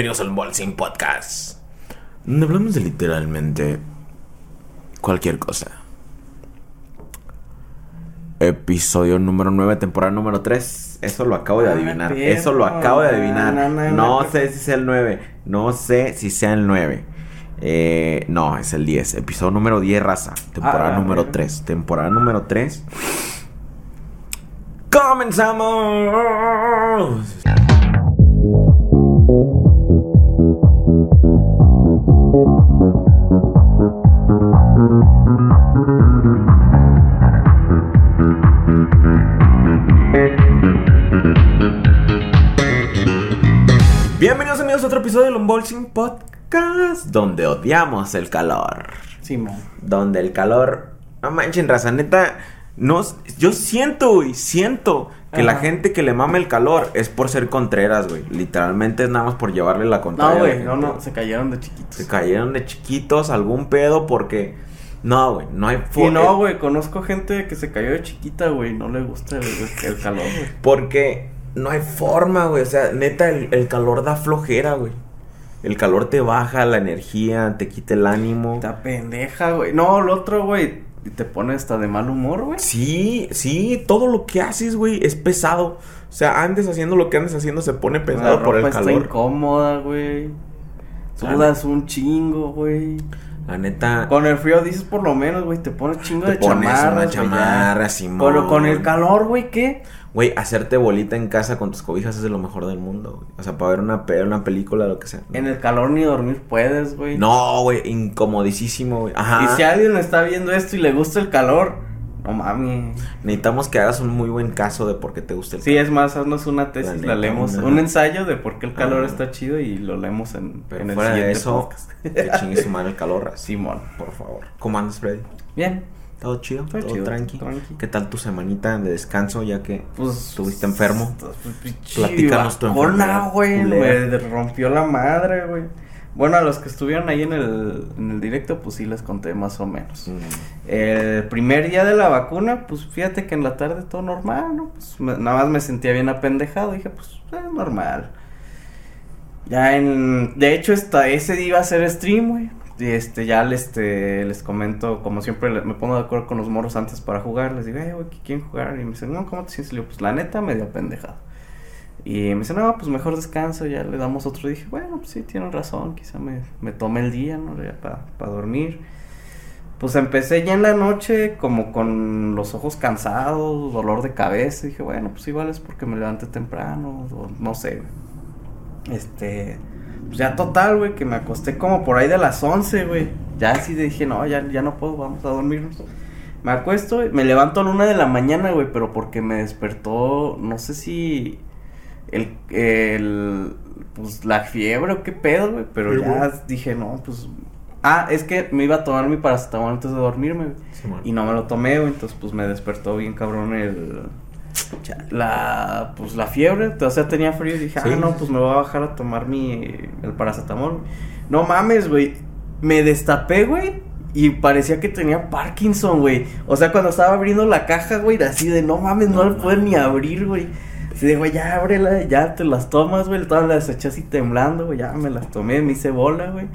Bienvenidos al Bolsing Podcast. Donde hablamos de literalmente cualquier cosa. Episodio número 9, temporada número 3. Eso lo acabo de Ah, adivinar. Eso lo acabo de adivinar. No, no, no, No no. sé si sea el 9. No sé si sea el 9. Eh, no, es el 10. Episodio número 10, raza. Temporada Ah, número verga. 3. Temporada número 3. ¡Comenzamos! Bienvenidos amigos a otro episodio del Unboxing Podcast Donde odiamos el calor Simón. Donde el calor No manchen raza, neta no, Yo siento, güey, siento Que la gente que le mama el calor Es por ser contreras, güey Literalmente es nada más por llevarle la contraria No, güey, no, no, se cayeron de chiquitos. Se cayeron de chiquitos Algún pedo porque No, güey, no hay Y no, güey, conozco gente que se cayó de chiquita, güey, no le gusta el, el calor, güey. Porque no hay forma, güey. O sea, neta, el, el calor da flojera, güey. El calor te baja la energía, te quita el ánimo. Está pendeja, güey. No, el otro, güey, y te pone hasta de mal humor, güey. Sí, sí, todo lo que haces, güey, es pesado. O sea, andes haciendo lo que andes haciendo se pone pesado La por el está calor. incómoda, güey. Sudas un chingo, güey. La neta, Con el frío dices por lo menos, güey, te pones chingo te de pones chamarras, una chamarra, Simón. Pero con el calor, güey, ¿qué? Güey, hacerte bolita en casa con tus cobijas es de lo mejor del mundo, güey. O sea, para ver una, pe- una película, lo que sea. En el calor ni dormir puedes, güey. No, güey, incomodísimo, güey. Ajá. Y si alguien está viendo esto y le gusta el calor, no mami. Necesitamos que hagas un muy buen caso de por qué te gusta el Sí, es más, haznos una tesis, La leemos. Un ensayo de por qué el calor Ah. está chido y lo leemos en, Pero en el fuera de eso, podcast. que chingue su madre el calor. Simón. Por favor. ¿Cómo andas, Freddy? Bien. ¿Todo chido? Todo ¿Todo, chido, tranqui? tranqui. ¿Qué tal tu semanita de descanso ya que Pues. estuviste enfermo? pues, pinche Platícanos tu enfermedad güey. Me rompió la madre, güey. Bueno, a los que estuvieron ahí en el, en el directo, pues sí les conté más o menos. Mm, El primer día de la vacuna, pues fíjate que en la tarde todo normal, ¿no? Pues me- nada más me sentía bien apendejado. Dije, pues es normal. Ya en. De hecho, esta, ese día iba a ser stream, güey. Y, Este, ya les, este, les comento, como siempre, me pongo de acuerdo con los moros antes para jugar. Les digo, eh, güey, ¿qué quieren jugar? Y me dicen, no, ¿cómo te sientes? Y le digo, pues la neta, medio apendejado. Y me dicen, no, pues mejor descanso, ya le damos otro. Y dije, bueno, pues sí, tienen razón, quizá me, me tome el día, ¿no? Ya para dormir. Pues empecé ya en la noche como con los ojos cansados, dolor de cabeza. Dije, bueno, pues igual es porque me levanté temprano, o no sé. Este, pues ya total, güey, que me acosté como por ahí de las 11, güey. Ya así dije, no, ya, ya no puedo, vamos a dormirnos. Me acuesto, güey, me levanto a la una de la mañana, güey, pero porque me despertó, no sé si el, el, pues la fiebre o qué pedo, güey, pero Sí, ya güey. dije, no, pues, ah, es que me iba a tomar mi paracetamol antes de dormirme, güey, y no me lo tomé, güey, entonces, pues, me despertó bien cabrón el, la, pues, la fiebre, o sea, tenía frío y dije, Sí. ah, no, pues, me voy a bajar a tomar mi, el paracetamol, no mames, güey, me destapé, güey, y parecía que tenía Parkinson, güey. O sea, cuando estaba abriendo la caja, güey, así de no mames, no, No la puedo ni abrir, güey. Así de, güey, ya ábrela, ya te las tomas, güey. Todas las eché así temblando, güey. Ya me las tomé, me hice bola, güey.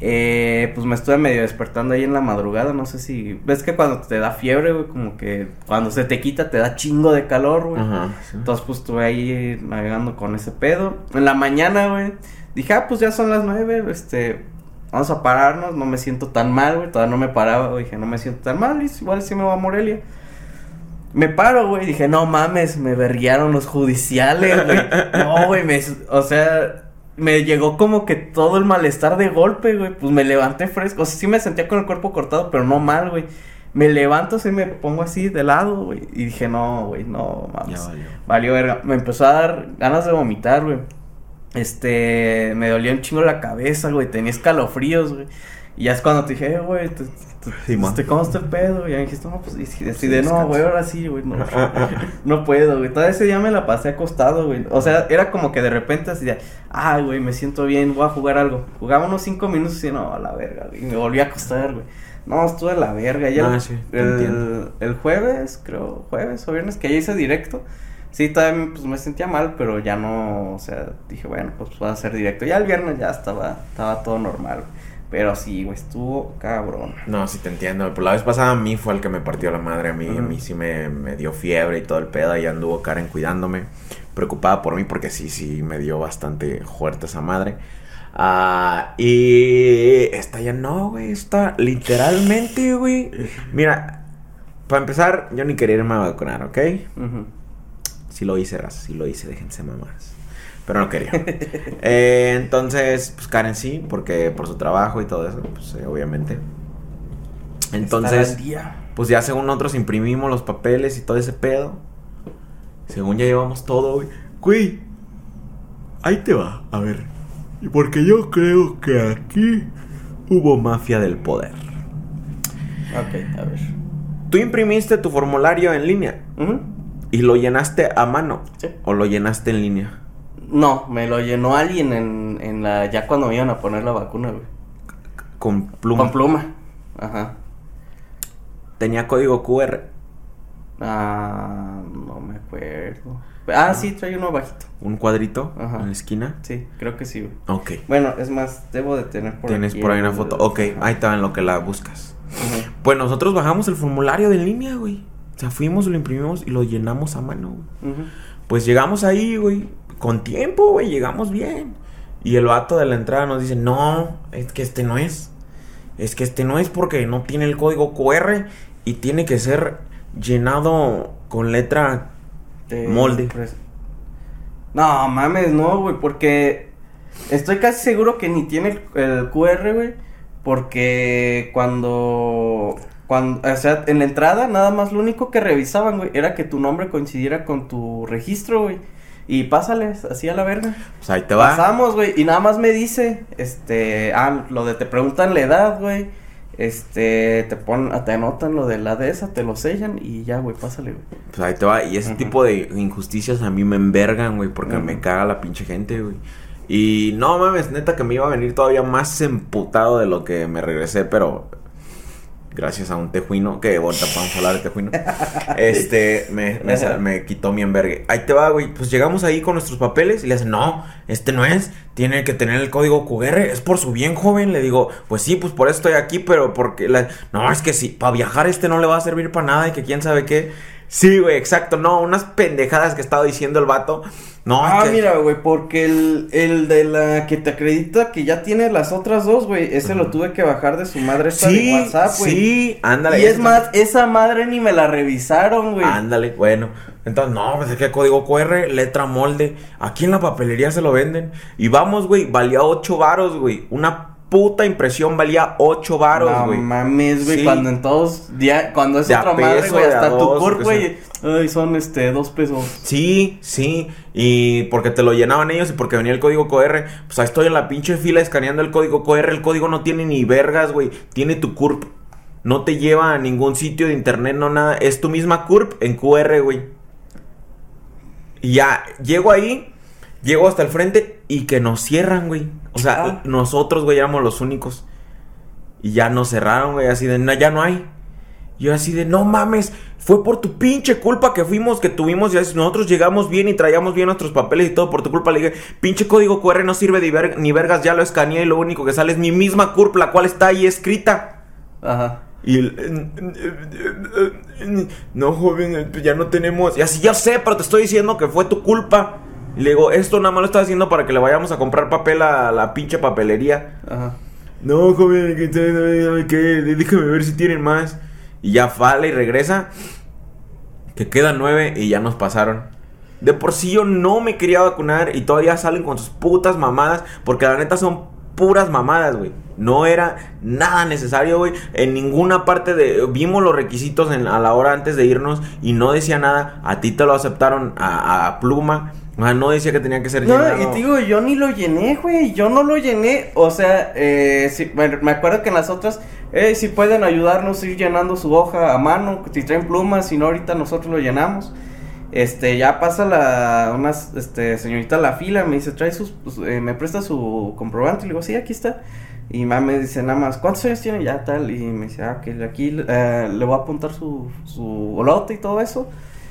Eh, pues me estuve medio despertando ahí en la madrugada. No sé si. Ves que cuando te da fiebre, güey, como que cuando se te quita te da chingo de calor, güey. Ajá. sí. Entonces, pues estuve ahí navegando con ese pedo. En la mañana, güey, dije, ah, pues ya son las nueve, este, vamos a pararnos, no me siento tan mal, güey. Todavía no me paraba, güey, dije, no me siento tan mal, y igual sí me voy a Morelia. Me paro, güey, dije, no mames, me berriaron los judiciales, güey. No, güey, me, o sea, me llegó como que todo el malestar de golpe, güey. Pues me levanté fresco, o sea, sí me sentía con el cuerpo cortado, pero no mal, güey. Me levanto, así me pongo así de lado, güey. Y dije, no, güey, no mames. Ya valió. Valió verga. Me empezó a dar ganas de vomitar, güey. Este, me dolía un chingo la cabeza, güey. Tenía escalofríos, güey. Y ya es cuando te dije, eh, güey, te, ¿cómo está el pedo? Y ya me dijiste, no, pues, y así Sí, de, no, güey, ahora sí, güey, no, no puedo, güey. Todo ese día me la pasé acostado, güey. O sea, era como que de repente así de, ay, güey, me siento bien, voy a jugar algo. Jugaba unos cinco minutos y no, a la verga, güey. Y me volví a acostar, güey. No, estuve a la verga. Ya Ah, el, sí, el, jueves, creo, jueves o viernes, que ya hice directo. Sí, todavía pues, me sentía mal, pero ya no, o sea, dije, bueno, pues va a ser directo. Ya el viernes ya estaba, estaba todo normal. Pero sí, güey, estuvo cabrón. No, sí te entiendo. Pero la vez pasada a mí fue el que me partió la madre. A mí, a mí sí me, me dio fiebre y todo el pedo. Y anduvo Karen cuidándome. Preocupada por mí porque sí, sí me dio bastante fuerte esa madre. Ah, y esta ya no, güey. Está literalmente, güey. Mira, para empezar, yo ni quería irme a vacunar, ¿ok? Ujú. Sí lo hice, raza, sí lo hice, déjense mamás. Pero no quería. Eh, entonces, pues Karen sí, porque por su trabajo y todo eso, pues eh, obviamente. Entonces, pues ya según nosotros imprimimos los papeles y todo ese pedo. Según ya llevamos todo, güey. Güey, ahí te va, a ver. Porque yo creo que aquí hubo mafia del poder. Ok, a ver. Tú imprimiste tu formulario en línea y lo llenaste a mano Sí. o lo llenaste en línea. No, me lo llenó alguien en, en la. Ya cuando me iban a poner la vacuna, güey. Con pluma. Con pluma. Ajá. Tenía código QR. Ah, no me acuerdo. Ah, sí, trae uno bajito. Un cuadrito Ajá. en la esquina. Sí, creo que sí, güey. Ok. Bueno, es más, debo de tener por Tienes aquí por ahí una foto. Ok, Ajá. ahí está en lo que la buscas. Pues nosotros bajamos el formulario de línea, güey. O sea, fuimos, lo imprimimos y lo llenamos a mano, güey. Pues llegamos ahí, güey. Con tiempo, güey. Llegamos bien. Y el vato de la entrada nos dice, no, es que este no es. Es que este no es porque no tiene el código QR y tiene que ser llenado con letra Te- Molde. No, mames, no, güey, porque estoy casi seguro que ni tiene el, el QR, güey, porque cuando, cuando, o sea, en la entrada nada más lo único que revisaban, güey, era que tu nombre coincidiera con tu registro, güey, y pásales así a la verga. Pues ahí te va. Pasamos, güey, y nada más me dice, este, ah, lo de te preguntan la edad, güey, este, te ponen, te anotan lo de la de esa, te lo sellan y ya, güey, pásale, güey. Pues ahí te va. Y ese tipo de injusticias a mí me envergan, güey, porque me caga la pinche gente, güey. Y no mames, neta que me iba a venir todavía más emputado de lo que me regresé, pero gracias a un tejuino, que ahorita podemos hablar de tejuino, este, me, me, sa- me quitó mi envergue. Ahí te va, güey, pues llegamos ahí con nuestros papeles y le hacen, no, este no es, tiene que tener el código QR, es por su bien, joven. Le digo, pues sí, pues por eso estoy aquí, pero porque, la... no, es que sí, para viajar este no le va a servir para nada y que quién sabe qué. Sí, güey, exacto, no, unas pendejadas que estaba diciendo el vato. No, es Ah, que- mira, güey, porque el, el de la que te acredita que ya tiene las otras dos, güey, ese lo tuve que bajar de su madre esta Sí, de WhatsApp, güey. sí, ándale. Y es más, esa madre ni me la revisaron, güey. Ándale, bueno. Entonces, no, pues es que código QR, letra molde. Aquí en la papelería se lo venden. Y vamos, güey, valía 8 varos, güey. Una puta impresión valía 8 varos, no güey. mames, güey, Sí. cuando en todos, dia- cuando es De otra madre, güey, hasta tu o güey, ay, son, este, dos pesos. Sí, sí. Y porque te lo llenaban ellos y porque venía el código QR. Pues ahí estoy en la pinche fila escaneando el código QR. El código no tiene ni vergas, güey. Tiene tu CURP. No te lleva a ningún sitio de internet, no nada. Es tu misma CURP en QR, güey. Y ya, llego ahí, llego hasta el frente y que nos cierran, güey. O sea, Ah. nosotros, güey, éramos los únicos. Y ya nos cerraron, güey, así de, no, ya no hay. Yo así de, no mames, fue por tu pinche culpa que fuimos, que tuvimos, ya nosotros llegamos bien y traíamos bien nuestros papeles y todo por tu culpa. Le dije, pinche código QR no sirve de ver- ni vergas, ya lo escaneé y lo único que sale es mi misma CURP, la cual está ahí escrita. Ajá. Y el, no, joven, ya no tenemos. Y así, ya sé, pero te estoy diciendo que fue tu culpa. Y le digo, esto nada más lo estás haciendo para que le vayamos a comprar papel a la pinche papelería. Ajá. No, joven, que que déjame ver si tienen más. Y ya fala y regresa. Que quedan nueve y ya nos pasaron. De por sí yo no me quería vacunar y todavía salen con sus putas mamadas. Porque la neta son puras mamadas, güey. No era nada necesario, güey. En ninguna parte de... Vimos los requisitos en- a la hora antes de irnos y no decía nada. A ti te lo aceptaron a, a pluma. Sea, no decía que tenía que ser No, llenado. y te digo, yo ni lo llené, güey. Yo no lo llené. O sea, eh, bueno, me acuerdo que en las otras, eh, si pueden ayudarnos a ir llenando su hoja a mano, si traen plumas, si no, ahorita nosotros lo llenamos. Este, ya pasa la, una, este, señorita a la fila, me dice, trae sus, pues, eh, me presta su comprobante. Y le digo, sí, aquí está. Y mamá me dice nada más, ¿cuántos años tiene? Ya tal. Y me dice, ah, que aquí eh, le voy a apuntar su, su olote y todo eso.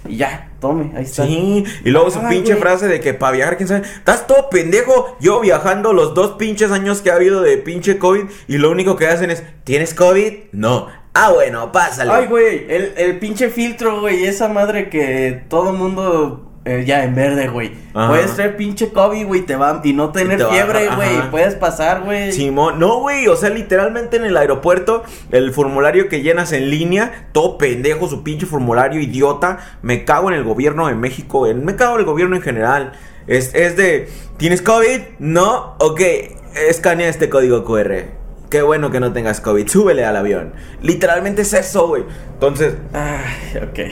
Y ya, tome, ahí está. Sí, y luego su pinche güey. frase de que para viajar, quién sabe, estás todo pendejo. Yo viajando los dos pinches años que ha habido de pinche COVID y lo único que hacen es, ¿tienes COVID? No. Ah, bueno, pásale. Ay, güey, el, el pinche filtro, güey, esa madre que todo mundo eh, ya en verde, güey. Ajá. Puedes traer pinche COVID, güey, te va y no tener te fiebre, güey. Puedes pasar, güey. Simón, no, güey, o sea, literalmente en el aeropuerto, el formulario que llenas en línea, todo pendejo, su pinche formulario idiota, me cago en el gobierno de México, en- me cago en el gobierno en general. Es, es de, ¿tienes COVID? No, ok, escanea este código QR. Qué bueno que no tengas COVID, súbele al avión. Literalmente es eso, güey. Entonces, Ay, ok.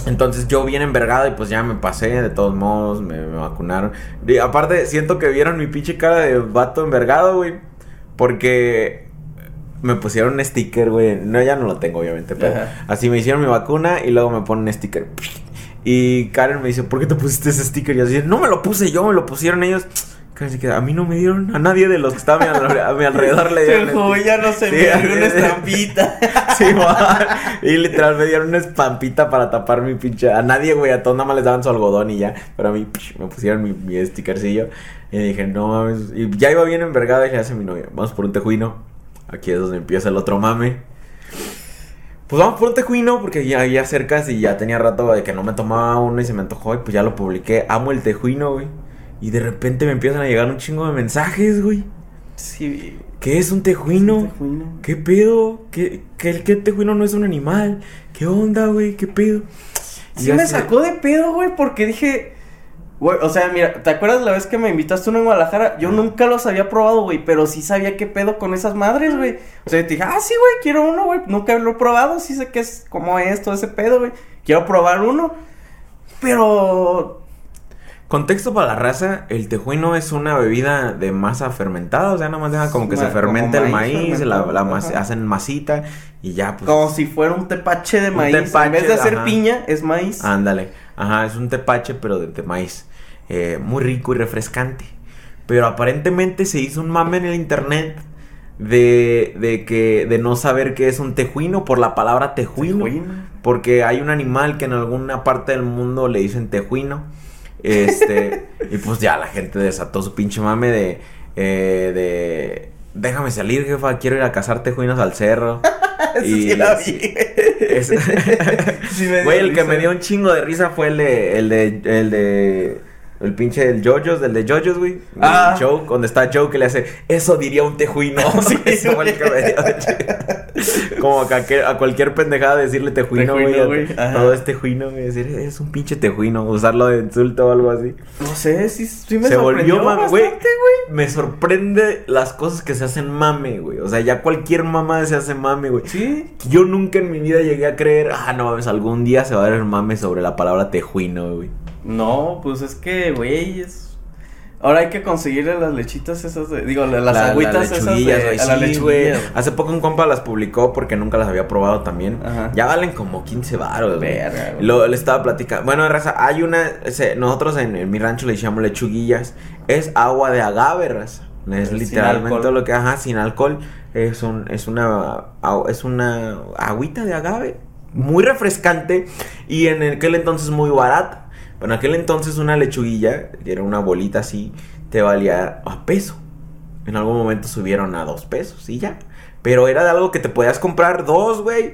Entonces yo bien envergado y pues ya me pasé, de todos modos, me, me vacunaron. Y aparte, siento que vieron mi pinche cara de vato envergado, güey. Porque me pusieron un sticker, güey. No, ya no lo tengo, obviamente, pero Ajá. así me hicieron mi vacuna y luego me ponen un sticker. Y Karen me dice, ¿por qué te pusiste ese sticker? Y yo así, no me lo puse yo, me lo pusieron ellos. Se queda, a mí no me dieron, a nadie de los que estaban a mi, alrededor le dieron. Joven ya no se Sí, ve así una estampita. Sí. Y literal me dieron una espampita para tapar mi pinche. A nadie, güey, a todos nada más les daban su algodón y ya. Pero a mí psh, me pusieron mi, mi stickercillo. Y dije, no mames. Y ya iba bien envergada y le hace mi novia, vamos por un tejuino. Aquí es donde empieza el otro mame. Pues vamos por un tejuino porque ya, ya cerca y ya tenía rato de que no me tomaba uno y se me antojó y pues ya lo publiqué. Amo el tejuino, güey. Y de repente me empiezan a llegar un chingo de mensajes, güey. Sí, ¿Qué es un tejuino? un tejuino. ¿Qué pedo? ¿Qué, qué, el qué tejuino no es un animal? ¿Qué onda, güey? ¿Qué pedo? Y Sí me sacó de pedo, güey, porque dije, güey, o sea, mira, ¿te acuerdas la vez que me invitaste uno en Guadalajara? Yo nunca los había probado, güey, pero sí sabía qué pedo con esas madres, güey. O sea, te dije, ah, sí, güey, quiero uno, güey, nunca lo he probado, sí sé qué es, cómo es todo ese pedo, güey. Quiero probar uno, pero... Contexto para la raza, el tejuino es una bebida de masa fermentada, o sea, nada más deja como que se como el maíz la, la mas- ajá. hacen masita y ya, pues... Como si fuera un tepache de Un maíz. tepache, en vez de hacer ajá. piña, es maíz. Ándale, ajá, es un tepache pero de, de maíz, Eh, muy rico y refrescante. Pero aparentemente se hizo un mame en el internet de, de que de no saber qué es un tejuino por la palabra tejuino. Tejuino. Porque hay un animal que en alguna parte del mundo le dicen tejuino. Este, y pues ya la gente desató su pinche mame de, eh, de, déjame salir, jefa, quiero ir a cazar tejuinos al cerro. Eso Y sí la vi. es- Sí me dio Güey, el que me dio un chingo de risa fue el de, el de, el de, el pinche del Jojos, del de Jojos, güey. Ah. Joe, donde está Joe que le hace, eso diría un tejuino. Sí, Eso fue el que me dio de chi- Como a cualquier, a cualquier pendejada decirle tejuino, güey. Todo es tejuino, güey. Decir, es un pinche tejuino. Usarlo de insulto o algo así. No sé, sí, sí me se sorprendió volvió mame, güey. Me sorprende las cosas que se hacen mame, güey. O sea, ya cualquier mamá se hace mame, güey. Sí. Yo nunca en mi vida llegué a creer, ah, no mames, algún día se va a dar el mame sobre la palabra tejuino, güey. No, pues es que, güey, es... Ahora hay que conseguirle las lechitas esas de... Digo, las La- agüitas las esas de... güey, a sí, güey. Hace poco un compa las publicó porque nunca las había probado también. Ajá. Ya valen como 15 baros, güey. Verga. Lo, le estaba platicando. Bueno, raza, hay una. se- nosotros en, en mi rancho le llamamos lechuguillas. Es agua de agave, raza. Es Sin literalmente lo que, ajá, sin alcohol. Es un, es una, es una agüita de agave. Muy refrescante. Y en aquel entonces muy barata. En aquel entonces una lechuguilla, que era una bolita así, te valía a peso. En algún momento subieron a dos pesos y ya. Pero era de algo que te podías comprar dos, güey.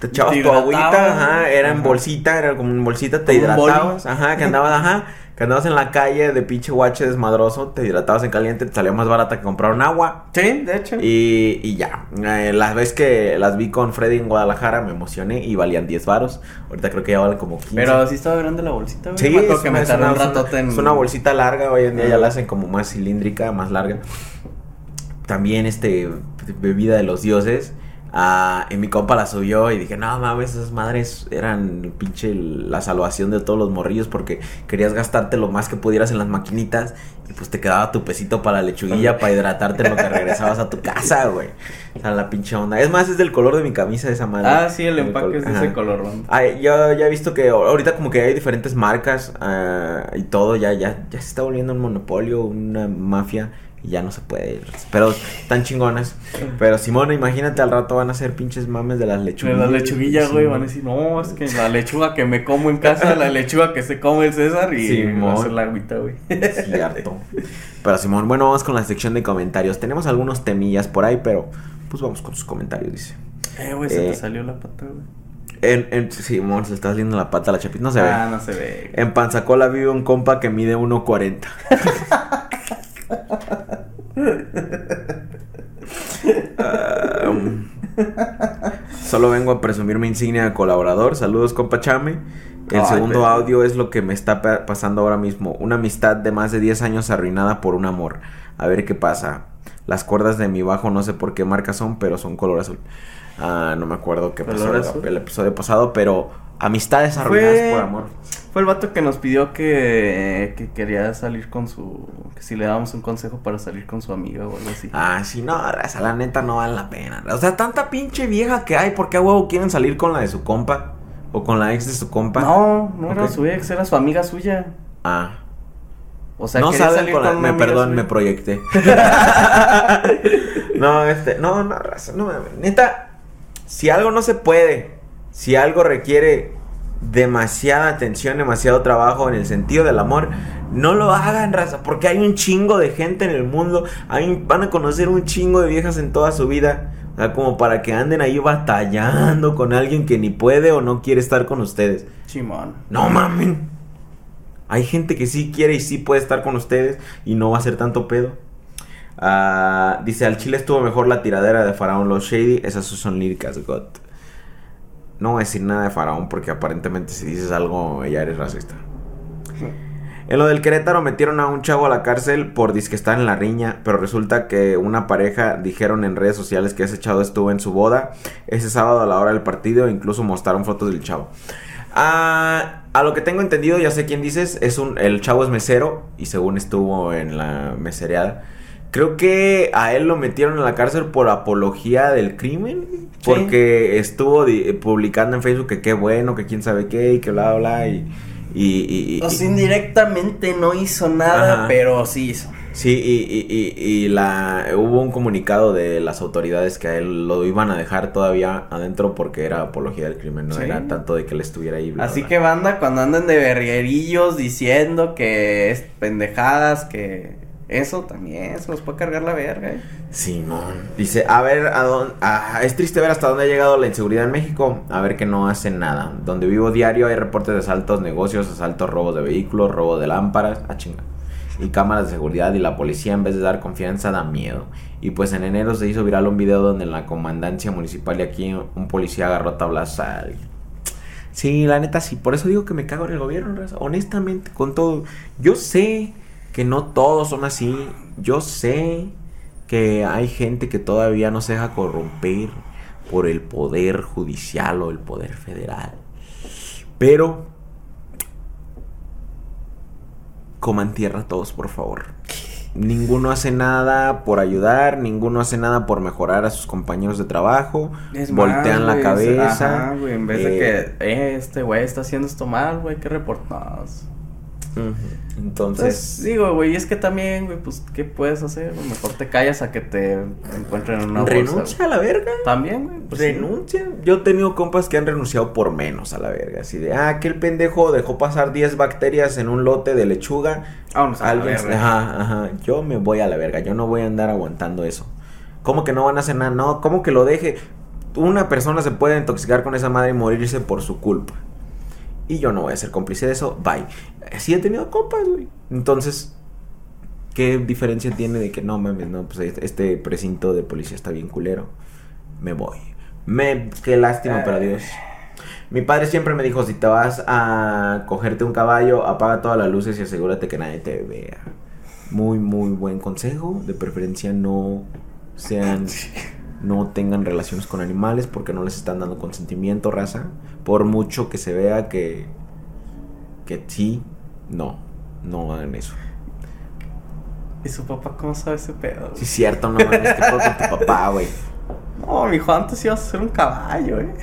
Te echabas Te tu agüita, ajá, era en bolsita, era como en bolsita, te hidratabas, ajá, que andabas, ajá, que andabas en la calle de pinche guache desmadroso, te hidratabas en caliente, te salía más barata que comprar un agua. Sí, de hecho. Y, y ya, eh, las veces que las vi con Freddy en Guadalajara me emocioné y valían 10 varos. Ahorita creo que ya valen como 15. Pero sí estaba grande la bolsita, güey. Sí, Me es que me es una- un en... es una bolsita larga, hoy en día ya la hacen como más cilíndrica, más larga. También este bebida de los dioses. Ah, y mi compa la subió y dije, no mames, esas madres eran pinche la salvación de todos los morrillos porque querías gastarte lo más que pudieras en las maquinitas y pues te quedaba tu pesito para la lechuguilla para hidratarte en lo que regresabas a tu casa, güey. O sea, la pinche onda. Es más, es del color de mi camisa esa madre. Ah, sí, el empaque col- es de ese color. Ay, yo ya he visto que ahorita como que hay diferentes marcas ah, y todo, ya, ya, ya se está volviendo un monopolio, una mafia Y ya no se puede ir. Pero están chingonas. Pero Simón, imagínate al rato van a ser pinches mames de las De lechuguillas. la lechuguilla, güey, van a decir, no, es que la lechuga que me como en casa, la lechuga que se come el César y Simón. va a ser la agüita, güey. Cierto. Pero Simón, bueno, vamos con la sección de comentarios. Tenemos algunos temillas por ahí, pero pues vamos con sus comentarios, dice. Eh, güey, se Eh, te salió la pata, güey. En, en Simón, se está saliendo la pata a la chapita. No se ah, ve. no se ve. En Panzacola vive un compa que mide 1.40. Um, solo vengo a presumir mi insignia de colaborador. Saludos, compa Chame. El Ay, segundo pero- audio es lo que me está pa- pasando ahora mismo. Una amistad de más de 10 años arruinada por un amor. A ver qué pasa. Las cuerdas de mi bajo no sé por qué marca son, pero son color azul. Ah, no me acuerdo qué pasó ¿Color el- el episodio pasado, pero amistades arruinadas Fue- por amor. Fue el vato que nos pidió que, que quería salir con su... Que si le dábamos un consejo para salir con su amiga o algo así. Ah, sí, no, raza, la neta no vale la pena. O sea, tanta pinche vieja que hay, ¿por qué a huevo quieren salir con la de su compa? O con la ex de su compa. No, no era Ok. su ex, era su amiga suya. Ah. O sea, no saben salir con la... una Me, perdón, suya. me proyecté. no, este... No, no, raza, no. Neta, si algo no se puede, si algo requiere demasiada atención, demasiado trabajo en el sentido del amor, no lo hagan, raza, porque hay un chingo de gente en el mundo, hay, van a conocer un chingo de viejas en toda su vida, o sea, como para que anden ahí batallando con alguien que ni puede o no quiere estar con ustedes. Chimón. No mamen. Hay gente que sí quiere y sí puede estar con ustedes y no va a ser tanto pedo. Ah, dice, al chile estuvo mejor la tiradera de Faraón Los Shady. Esas son líricas, God. No voy a decir nada de Faraón porque aparentemente si dices algo ya eres racista. En lo del Querétaro metieron a un chavo a la cárcel por disque estar en la riña, pero resulta que una pareja dijeron en redes sociales que ese chavo estuvo en su boda ese sábado a la hora del partido e incluso mostraron fotos del chavo. Ah, a lo que tengo entendido, ya sé quién dices, es un el chavo es mesero y según estuvo en la mesereada. Creo que a él lo metieron en la cárcel por apología del crimen. Sí. Porque estuvo di- publicando en Facebook que qué bueno, que quién sabe qué y que bla, bla, y... y, y- y- O sea, indirectamente no hizo nada, Ajá. pero sí hizo. Sí, y, y, y, y la, hubo un comunicado de las autoridades que a él lo iban a dejar todavía adentro porque era apología del crimen, no Sí. era tanto de que él estuviera ahí. bla, Así bla. que banda, cuando andan de berrierillos diciendo que es pendejadas, que eso también se los puede cargar la verga, eh. Simón. Dice, a ver, a dónde, ah, es triste ver hasta dónde ha llegado la inseguridad en México. A ver que no hacen nada. Donde vivo diario hay reportes de asaltos, negocios, asaltos, robos de vehículos, robo de lámparas. Ah, chinga. Y cámaras de seguridad y la policía en vez de dar confianza da miedo. Y pues en enero se hizo viral un video donde en la comandancia municipal y aquí un policía agarró tablas a alguien. Sí, la neta sí. Por eso digo que me cago en el gobierno. Honestamente, con todo. Yo sé que no todos son así. Yo sé que hay gente que todavía no se deja corromper por el poder judicial o el poder federal. Pero coman tierra todos, por favor. Ninguno hace nada por ayudar, ninguno hace nada por mejorar a sus compañeros de trabajo. Es voltean la cabeza. Ajá, güey, en vez eh, de que, eh, este güey está haciendo esto mal, güey, que Entonces, Entonces, digo, güey, es que también, güey, pues, ¿qué puedes hacer? Mejor te callas a que te encuentren en una bolsa. renuncia a la verga. También, güey, pues, sí. renuncia. Yo he tenido compas que han renunciado por menos a la verga. Así de, ah, que el pendejo dejó pasar 10 bacterias en un lote de lechuga. Vámonos a la Alguien, verga. ajá, ajá. Yo me voy a la verga. Yo no voy a andar aguantando eso. ¿Cómo que no van a hacer nada? No, ¿cómo que lo deje? Una persona se puede intoxicar con esa madre y morirse por su culpa. Y yo no voy a ser cómplice de eso. Bye. Sí he tenido compas, güey. Entonces, ¿qué diferencia tiene de que no mames, no? Pues este- este precinto de policía está bien culero. Me voy. Me, qué lástima, pero adiós. Mi padre siempre me dijo, si te vas a cogerte un caballo, apaga todas las luces y asegúrate que nadie te vea. Muy, muy buen consejo. De preferencia no sean, no tengan relaciones con animales porque no les están dando consentimiento, raza. Por mucho que se vea que, que sí, no, no hagan eso. ¿Y su papá cómo sabe ese pedo? Sí, es cierto, no mames, ¿qué pedo con tu papá, güey? No, mi hijo antes ibas a ser un caballo, eh.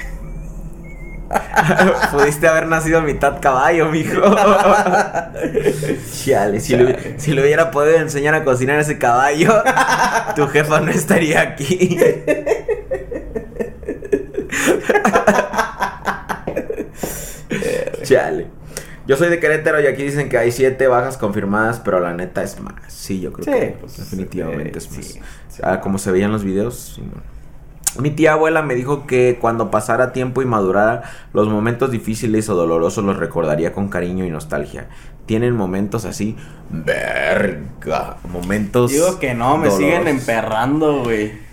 Pudiste haber nacido mitad caballo, mijo. Chale, si, Le, si le hubiera podido enseñar a cocinar ese caballo, tu jefa no estaría aquí. Chale. Yo soy de Querétaro y aquí dicen que hay siete bajas confirmadas, pero la neta es más. Sí, yo creo que pues, definitivamente eh, es más. sí, sí. Ah, como se veían los videos. sí, no. Mi tía abuela me dijo que cuando pasara tiempo y madurara, los momentos difíciles o dolorosos los recordaría con cariño y nostalgia. Tienen momentos así, verga, momentos. Digo que no, me siguen emperrando, güey.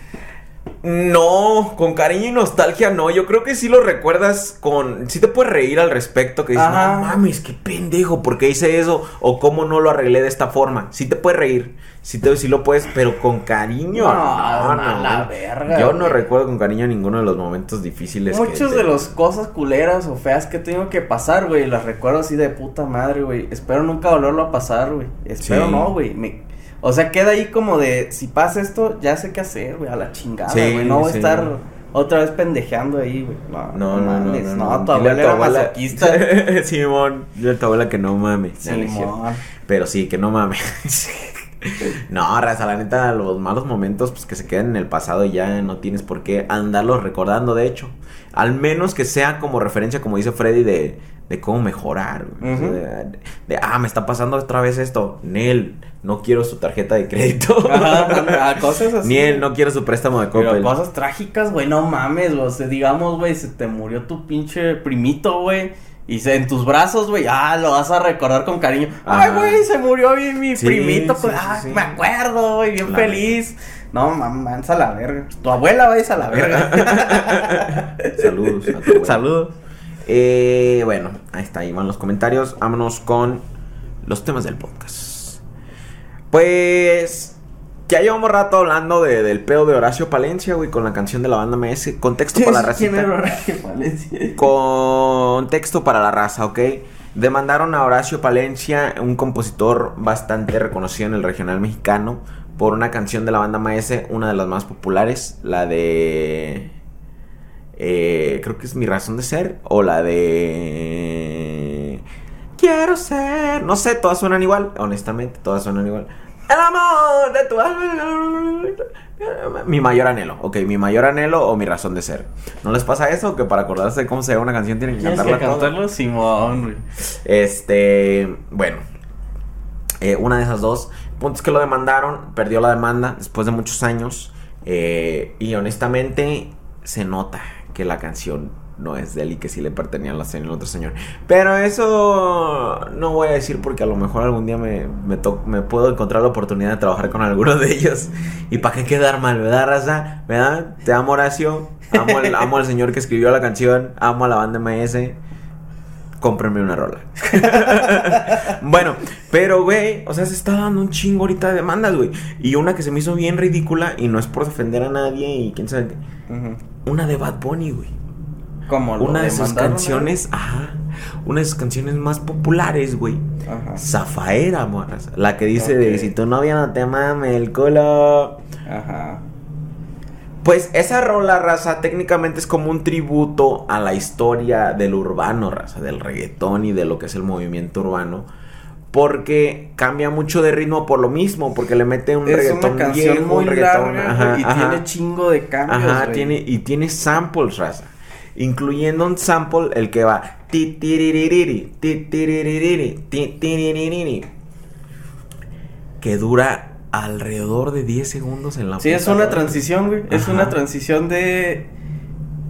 No, con cariño y nostalgia no. Yo creo que sí lo recuerdas con. Sí te puedes reír al respecto. Que dices, Ajá. no mames, qué pendejo, ¿por qué hice eso? O cómo no lo arreglé de esta forma. Sí te puedes reír. Sí, te, sí lo puedes, pero con cariño. No, No, no, no. la verga, Yo no recuerdo con cariño ninguno de los momentos difíciles. Muchas de las cosas culeras o feas que tengo que pasar, güey, las recuerdo así de puta madre, güey. Espero nunca volverlo a pasar, güey. Espero Sí. no, güey. Me- O sea, queda ahí como de, si pasa esto, ya sé qué hacer, güey, a la chingada, Sí, güey. no voy sí. a estar otra vez pendejeando ahí, güey. No, No, no, no, no, no, no. tu abuela era masoquista. Simón, a tu abuela que no mames. Simón. Pero sí, que no mames. no, raza, la neta, los malos momentos, pues que se queden en el pasado y ya no tienes por qué andarlos recordando, de hecho. Al menos que sea como referencia, como dice Freddy, de, de cómo mejorar. sea, Ujú. de, de, ah, me está pasando otra vez esto. Nel, no quiero su tarjeta de crédito. Ajá, a cosas así. Ni él, no quiero su préstamo de Pero Coppel. cosas trágicas, güey, no mames, güey. O sea, digamos, güey, se te murió tu pinche primito, güey. Y se, en tus brazos, güey, ah, lo vas a recordar con cariño. Ay, güey, se murió mi, mi Sí, primito, sí, pues, sí, ah, sí. me acuerdo, güey, bien La feliz. No, mamá, a la verga. Tu abuela va a la verga. Saludos a tu abuela. Saludos. Eh, bueno, ahí está, ahí van los comentarios. Vámonos con los temas del podcast. Pues ya llevamos rato hablando de- del pedo de Horacio Palencia, güey, con la canción de la banda MS. Contexto para la ¿Quién racita. era Horacio Palencia? Contexto para la raza, ¿ok? Demandaron a Horacio Palencia, un compositor bastante reconocido en el regional mexicano, por una canción de la banda Maese, una de las más populares, la de... eh, creo que es Mi Razón de Ser, o la de... Quiero ser... No sé, todas suenan igual, honestamente, todas suenan igual. El amor de tu alma. Mi mayor anhelo, ok, mi mayor anhelo o mi razón de ser. ¿No les pasa eso? Que para acordarse de cómo se llama una canción tienen que cantarla que cantarlo, Simón. Este, bueno, eh, una de esas dos. Puntos que lo demandaron, perdió la demanda después de muchos años. eh, y honestamente, se nota que la canción no es de él y que sí le pertenecía a la señora otro señor. Pero eso no voy a decir porque a lo mejor algún día me, me, to- me puedo encontrar la oportunidad de trabajar con alguno de ellos. Y para qué quedar mal, ¿verdad, raza? ¿Verdad? Te amo, Horacio. Amo al, amo al señor que escribió la canción. Amo a la banda MS cómprenme una rola. bueno, pero, güey, o sea, se está dando un chingo ahorita de demandas, güey. Y una que se me hizo bien ridícula, y no es por defender a nadie, y quién sabe. Una de Bad Bunny, güey. Como Una de sus canciones, ajá. Una de sus canciones más populares, güey. Ajá. Zafaera, morras. La que dice de si tu novia no te mame el culo. Ajá. Pues esa rola, raza, técnicamente es como un tributo a la historia del urbano, raza, del reggaetón y de lo que es el movimiento urbano. Porque cambia mucho de ritmo por lo mismo, porque le mete un Es reggaetón una canción viejo, muy un reggaetón, larga ajá, güey, y ajá. tiene chingo de cambios. Ajá, tiene, y tiene samples, raza. Incluyendo un sample, el que va. ti, Que dura alrededor de 10 segundos en la Sí, es una transición, güey. Es una transición de.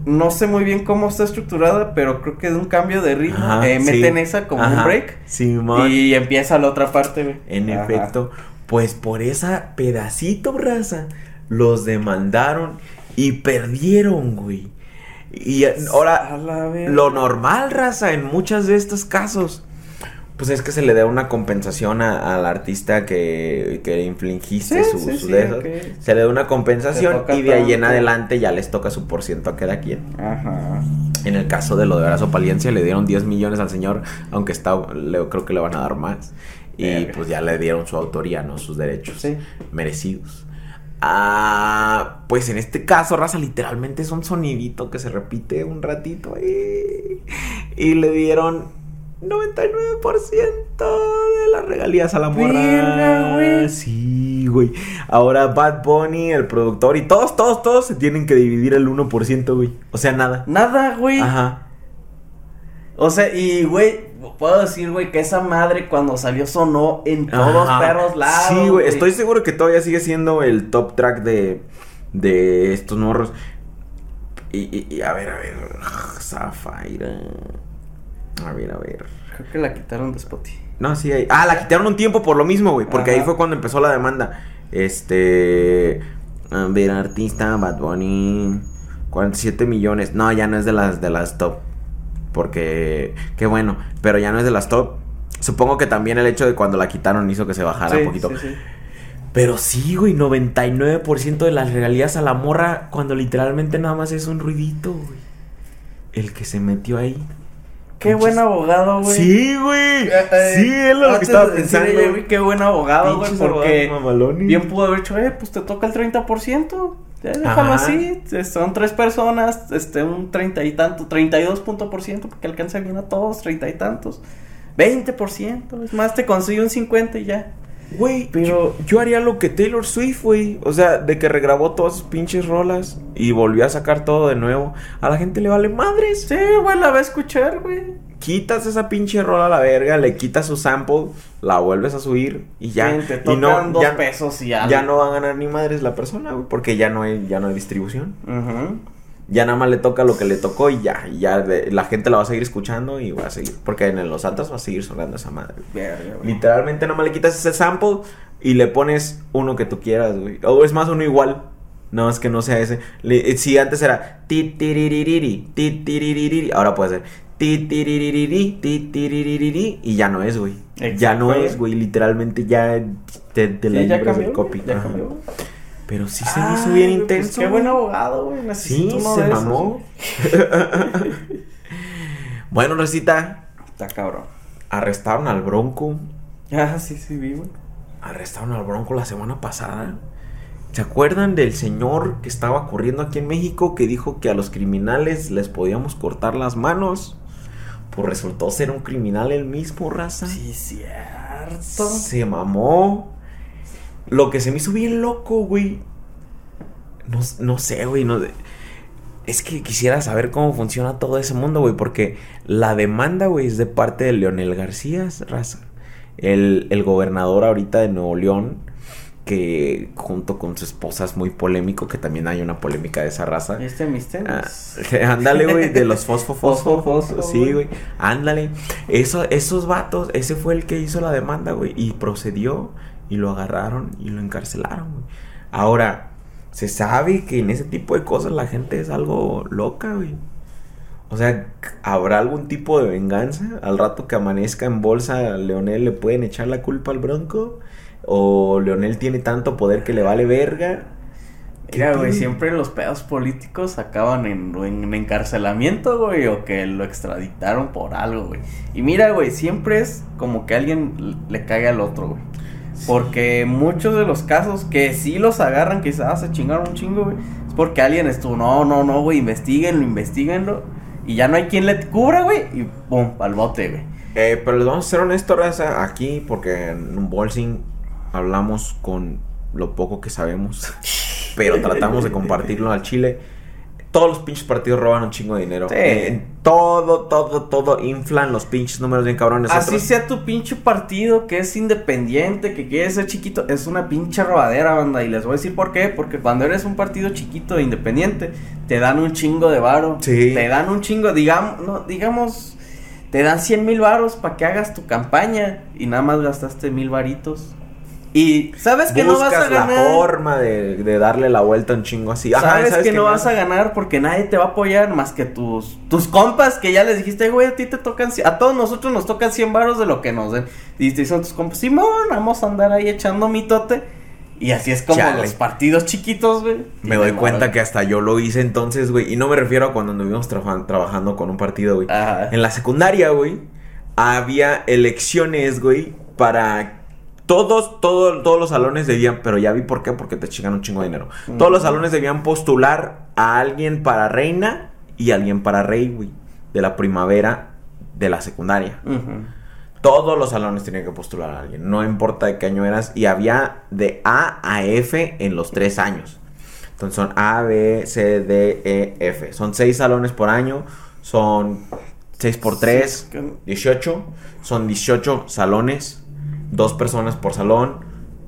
No sé muy bien cómo está estructurada, pero creo que de un cambio de ritmo. Ajá, eh, sí. meten esa como un break. Simón. Y empieza la otra parte, güey. En Ajá. efecto, pues por esa pedacito, raza, los demandaron y perdieron, güey. Y ahora, lo normal, raza, en muchos de estos casos, pues es que se le da una compensación a- al artista que, que infligiste Sí, su, sí, su sí, de esos. ok. Se le da una compensación y de ahí en adelante ya les toca su por ciento a cada quien. Ajá. En el caso de lo de Horacio Palencia le dieron 10 millones al señor, aunque está, le- creo que le van a dar más. Y Verga. pues ya le dieron su autoría, ¿no? Sus derechos merecidos. Ah, pues en este caso, raza, literalmente es un sonidito que se repite un ratito. ahí. y le dieron 99% de las regalías a la morra. Güey. Sí, güey. Ahora Bad Bunny, el productor y todos, todos, todos se tienen que dividir el 1%, güey. O sea, nada. Nada, güey. Ajá. O sea, y güey, puedo decir, güey, que esa madre cuando salió sonó en todos Ajá. perros lados. Sí, güey. Estoy seguro que todavía sigue siendo el top track de, de estos morros. Y, y- y a ver, a ver. Zafaira. A ver, a ver. Creo que la quitaron de Spotify. No, sí, ahí. Ah, la quitaron un tiempo por lo mismo, güey. Porque Ajá. ahí fue cuando empezó la demanda. Este. A ver, artista, Bad Bunny. 47 millones. No, ya no es de las, de las top. Porque. Qué bueno. Pero ya no es de las top. Supongo que también el hecho de cuando la quitaron hizo que se bajara un poquito. Sí, sí. Pero sí, güey, 99% de las regalías a la morra cuando literalmente nada más es un ruidito, güey. El que se metió ahí. Qué buen abogado, güey. Sí, güey. Eh, Sí, es lo que estaba pensando. ella, güey, qué buen abogado, güey, Pinches porque abogados mamalones. bien pudo haber dicho, eh, pues te toca el 30%. Ya déjalo Ajá. así. Son tres personas, este, un treinta y tanto, 32 punto por ciento, porque alcanza bien a todos, treinta y tantos. 20%, es más, te consigue un 50 y ya. Güey, Pero- yo, yo haría lo que Taylor Swift, güey. O sea, de que regrabó todas sus pinches rolas y volvió a sacar todo de nuevo. A la gente le vale madres. Sí, güey, la va a escuchar, güey. Quitas esa pinche rola a la verga, le quitas su sample, la vuelves a subir y ya. Sí, te y tocan dos ya, pesos y ya. ya no va a ganar ni madres la persona, güey, porque ya no hay, ya no hay distribución. Ujú. Ya nada más le toca lo que le tocó y ya. Y ya de- la gente la va a seguir escuchando y va a seguir. Porque en los altos va a seguir sonando esa madre. Verga, güey. Literalmente nada más le quitas ese sample y le pones uno que tú quieras, güey. O es más, uno igual. No, es que no sea ese. Le- eh, si antes era ti tiriririri, ti tiriririri, ahora puede ser ti tiriririri, ti tiriririri, y ya no es, güey. Ya no es, güey. Literalmente ya te, te la Sí, ya cambió, del copy. ya cambió. Pero sí se me hizo bien intenso. qué buen abogado, güey. Sí, Necesito se mamó. bueno, Recita, Está cabrón. arrestaron al Bronco. Ah, sí, sí, vi, güey. Arrestaron al Bronco la semana pasada. ¿Se acuerdan del señor que estaba corriendo aquí en México que dijo que a los criminales les podíamos cortar las manos? Pues resultó ser un criminal el mismo, raza. Sí, cierto. Se mamó. Lo que se me hizo bien loco, güey. No, no sé, güey. No, es que quisiera saber cómo funciona todo ese mundo, güey. Porque la demanda, güey, es de parte de Leonel García, raza. El, el gobernador ahorita de Nuevo León. Que junto con su esposa es muy polémico. Que también hay una polémica de esa raza. ¿Viste mis tenis? Ah, ándale, güey, de los fosfo, fosfo, Fosfo, fosfo, Sí, güey. güey. Ándale. Eso, esos vatos, ese fue el que hizo la demanda, güey. Y procedió y lo agarraron y lo encarcelaron, güey. Ahora, se sabe que en ese tipo de cosas la gente es algo loca, güey. O sea, ¿habrá algún tipo de venganza? Al rato que amanezca en bolsa, ¿Leonel le pueden echar la culpa al Bronco? ¿O Leonel tiene tanto poder que le vale verga? Mira, ¿Qué güey, siempre los pedos políticos acaban en, en encarcelamiento, güey, o que lo extraditaron por algo, güey. Y mira, güey, siempre es como que alguien le cae al otro, güey. Porque muchos de los casos que sí los agarran, se, ah, se chingaron un chingo, güey, es porque alguien estuvo, no, no, no, güey, investiguenlo, investiguenlo. Y ya no hay quien le cubra, güey, y pum, al bote, güey. Eh, pero les vamos a ser honestos, raza, aquí, porque en un bolsing hablamos con lo poco que sabemos, pero tratamos de compartirlo al Chile. Todos los pinches partidos roban un chingo de dinero. Sí. Eh, todo, todo, todo inflan los pinches números bien cabrones. Así Otros- sea tu pinche partido que es independiente, que quiere ser chiquito, es una pinche robadera, banda. Y les voy a decir por qué. Porque cuando eres un partido chiquito e independiente, te dan un chingo de varo. Sí. Te dan un chingo, digamos, no, digamos, te dan 100 mil varos para que hagas tu campaña. Y nada más gastaste mil varitos. Y sabes que no vas a Buscas la ganar. forma de, de darle la vuelta un chingo así. Ajá, sabes, que, no vas a ganar porque nadie te va a apoyar más que tus tus compas que ya les dijiste, güey, a ti te tocan, a todos nosotros nos tocan 100 varos de lo que nos den. Y te dicen tus compas, Simón, vamos a andar ahí echando mitote. Y así es como Chale. los partidos chiquitos, güey. Me doy cuenta que hasta yo lo hice entonces, güey. Y no me refiero a cuando anduvimos trabajan- trabajando con un partido, güey. Ajá. En la secundaria, güey, había elecciones, güey, para todos, todos, todos los salones debían, pero ya vi por qué, porque te chingan un chingo de dinero. Todos los salones debían postular a alguien para reina y alguien para rey, güey. de la primavera de la secundaria. Todos los salones tenían que postular a alguien, no importa de qué año eras, y había de A a F en los tres años. Entonces son A, B, C, D, E, F. Son seis salones por año, son 6 por 3, Sí, es que- 18. Son 18 salones, dos personas por salón,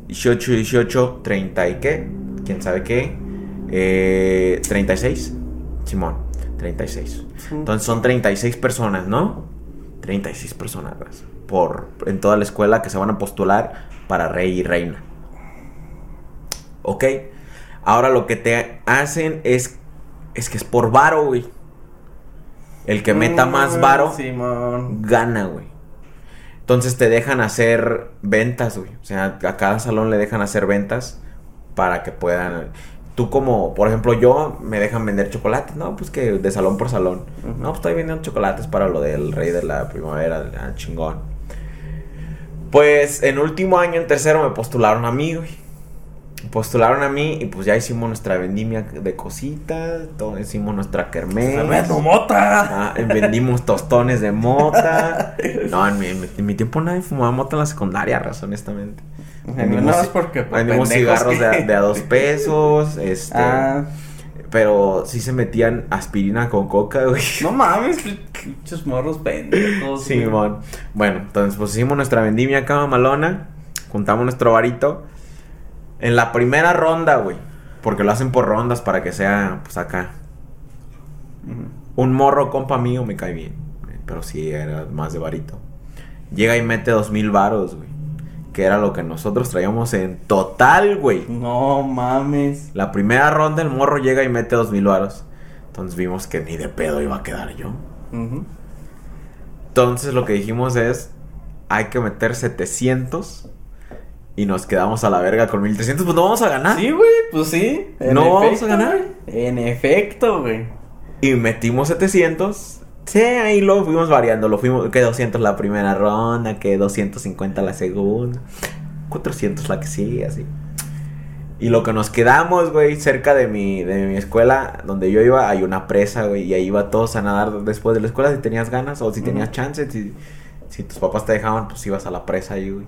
18 y 18, 30 y qué, quién sabe qué, eh, 36, Simón, 36. Entonces son 36 personas, ¿no? 36 personas por en toda la escuela que se van a postular para rey y reina. ¿Ok? Ahora lo que te hacen es es que es por varo, güey. El que meta más Mm, varo Simón. gana, güey. Entonces te dejan hacer ventas, güey. O sea, a cada salón le dejan hacer ventas para que puedan. Tú como, por ejemplo, yo me dejan vender chocolates, ¿no? Pues que de salón por salón. No, pues estoy vendiendo chocolates para lo del rey de la primavera, ah, chingón. Pues en último año, en tercero, me postularon a mí, güey. Postularon a mí y pues ya hicimos nuestra vendimia de cositas, todo, hicimos nuestra kermés. ¡Tremendo mota! Ah, vendimos tostones de mota. No, en mi, en mi- tiempo nadie fumaba mota en la secundaria, razón, honestamente. Nada más porque, pues, vendimos cigarros que- de, de a dos pesos, este... Ah, Pero sí se metían aspirina con coca, güey. no mames, pinches morros pendejos. Simón. Bueno, entonces pues hicimos nuestra vendimia acá mamalona. Juntamos nuestro varito. En la primera ronda, güey. Porque lo hacen por rondas para que sea, pues acá. Un morro compa mío me cae bien. Pero sí, era más de varito. Llega y mete dos mil varos, güey. Que era lo que nosotros traíamos en total, güey. No mames. La primera ronda el morro llega y mete dos mil varos. Entonces vimos que ni de pedo iba a quedar yo. Entonces lo que dijimos es, hay que meter 700 y nos quedamos a la verga con 1300, pues no vamos a ganar. Sí, güey, pues sí. En No vamos a ganar. En efecto, güey. Y metimos 700. Sí, ahí lo fuimos variando, lo fuimos que 200 la primera ronda, que 250 la segunda, 400 la que sigue, así. Y lo que nos quedamos, güey, cerca de mi, de mi escuela, donde yo iba, hay una presa, güey, y ahí iba todos a nadar después de la escuela si tenías ganas o si tenías Ujú. chance, si, si tus papás te dejaban, pues ibas a la presa ahí, güey.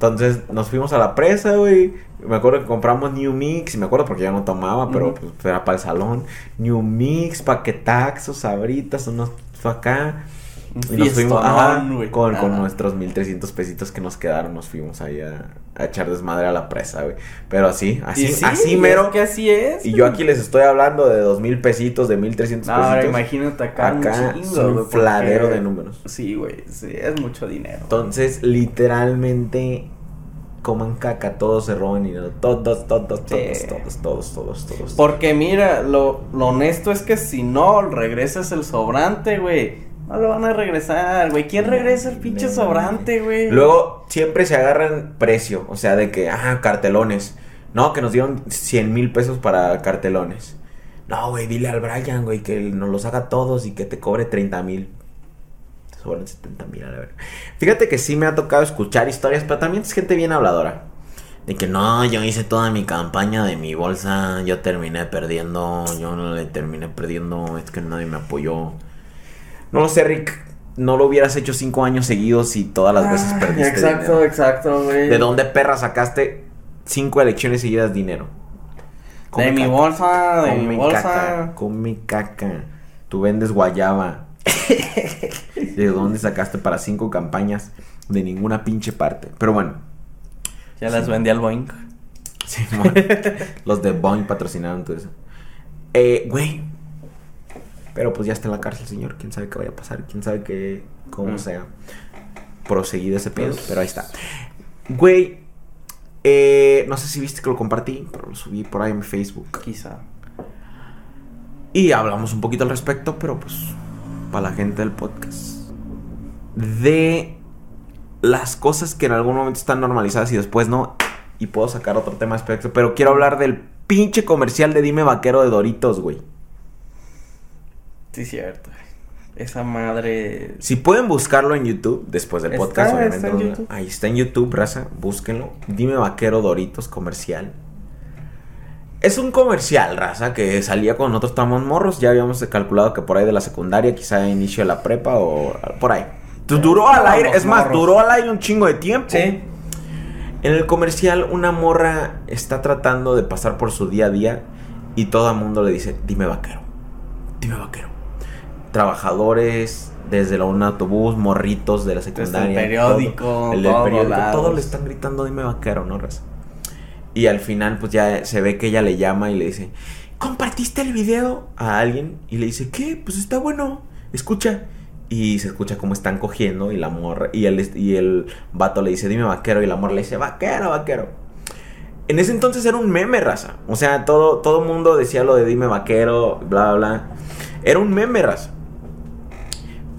Entonces nos fuimos a la presa, güey. Me acuerdo que compramos New Mix, y me acuerdo porque ya no tomaba, pero pues era para el salón. New Mix, paquetaxos, sabritas, unos acá. Y nos fuimos ajá, con, con nuestros 1300 pesitos que nos quedaron, nos fuimos ahí a, echar desmadre a la presa, güey. Pero así, así, Y sí, así es mero. que así es. Y yo aquí les estoy hablando de dos mil pesitos, de 1300 No, ahora pesitos. imagínate acá, Acá un chingo, un fladero porque- de números. Sí, güey, sí, es mucho dinero. Entonces, literalmente, coman caca, todos se roban dinero. Todos, todos, todos, Sí. todos, todos, todos, todos. Porque mira, lo, lo honesto es que si no regresas el sobrante, güey, no lo van a regresar, güey. ¿Quién regresa el pinche sobrante, güey? Luego, siempre se agarran precio. O sea, de que, ah, cartelones. No, que nos dieron 100 mil pesos para cartelones. No, güey, dile al Brian, güey, que nos los haga todos y que te cobre 30 mil. Te sobran 70 mil, a la verga. Fíjate que sí me ha tocado escuchar historias, pero también es gente bien habladora. De que no, yo hice toda mi campaña de mi bolsa, yo terminé perdiendo, yo no le terminé perdiendo, es que nadie me apoyó. No lo sé, Rick. No lo hubieras hecho cinco años seguidos y todas las veces Ah, perdiste. Exacto, dinero. exacto, güey. ¿De dónde perra sacaste cinco elecciones seguidas dinero? De Come mi caca. bolsa, de mi Come bolsa. caca, come caca. Tú vendes guayaba. ¿De dónde sacaste para cinco campañas? De ninguna pinche parte. Pero bueno. Ya las vendí al Boeing. Sí, mon. los de Boeing patrocinaron todo eso. Eh, güey. Pero pues ya está en la cárcel, señor. Quién sabe qué vaya a pasar. Quién sabe qué. cómo Mm. sea. Proseguido ese pedo. Pues- Pero ahí está. Güey. eh, no sé si viste que lo compartí, pero lo subí por ahí en mi Facebook. Quizá. Y hablamos un poquito al respecto, pero pues para la gente del podcast. De las cosas que en algún momento están normalizadas y después no. Y puedo sacar otro tema al respecto. Pero quiero hablar del pinche comercial de Dime Vaquero de Doritos, güey. Sí, cierto. Esa madre. Si pueden buscarlo en YouTube, después del podcast, obviamente. está en ¿no? YouTube. Ahí está en YouTube, raza. Búsquenlo. Dime Vaquero Doritos comercial. Es un comercial, raza, que salía cuando nosotros estábamos morros. Ya habíamos calculado que por ahí de la secundaria, quizá inicio de la prepa o por ahí. Duró al aire, es más, duró al aire un chingo de tiempo. Sí. En el comercial, una morra está tratando de pasar por su día a día y todo el mundo le dice, dime vaquero, dime vaquero. Trabajadores, desde un autobús, morritos de la secundaria. el periódico, todo, el periódico, todos le están gritando, dime vaquero, ¿no, raza? Y al final, pues ya se ve que ella le llama y le dice, ¿compartiste el video a alguien? Y le dice, ¿qué? Pues está bueno, escucha. Y se escucha cómo están cogiendo y la morra, y el, y el vato le dice, dime vaquero, y la morra le dice, vaquero, vaquero. En ese entonces era un meme, raza. O sea, todo, todo mundo decía lo de dime vaquero, bla, bla, bla. Era un meme, raza.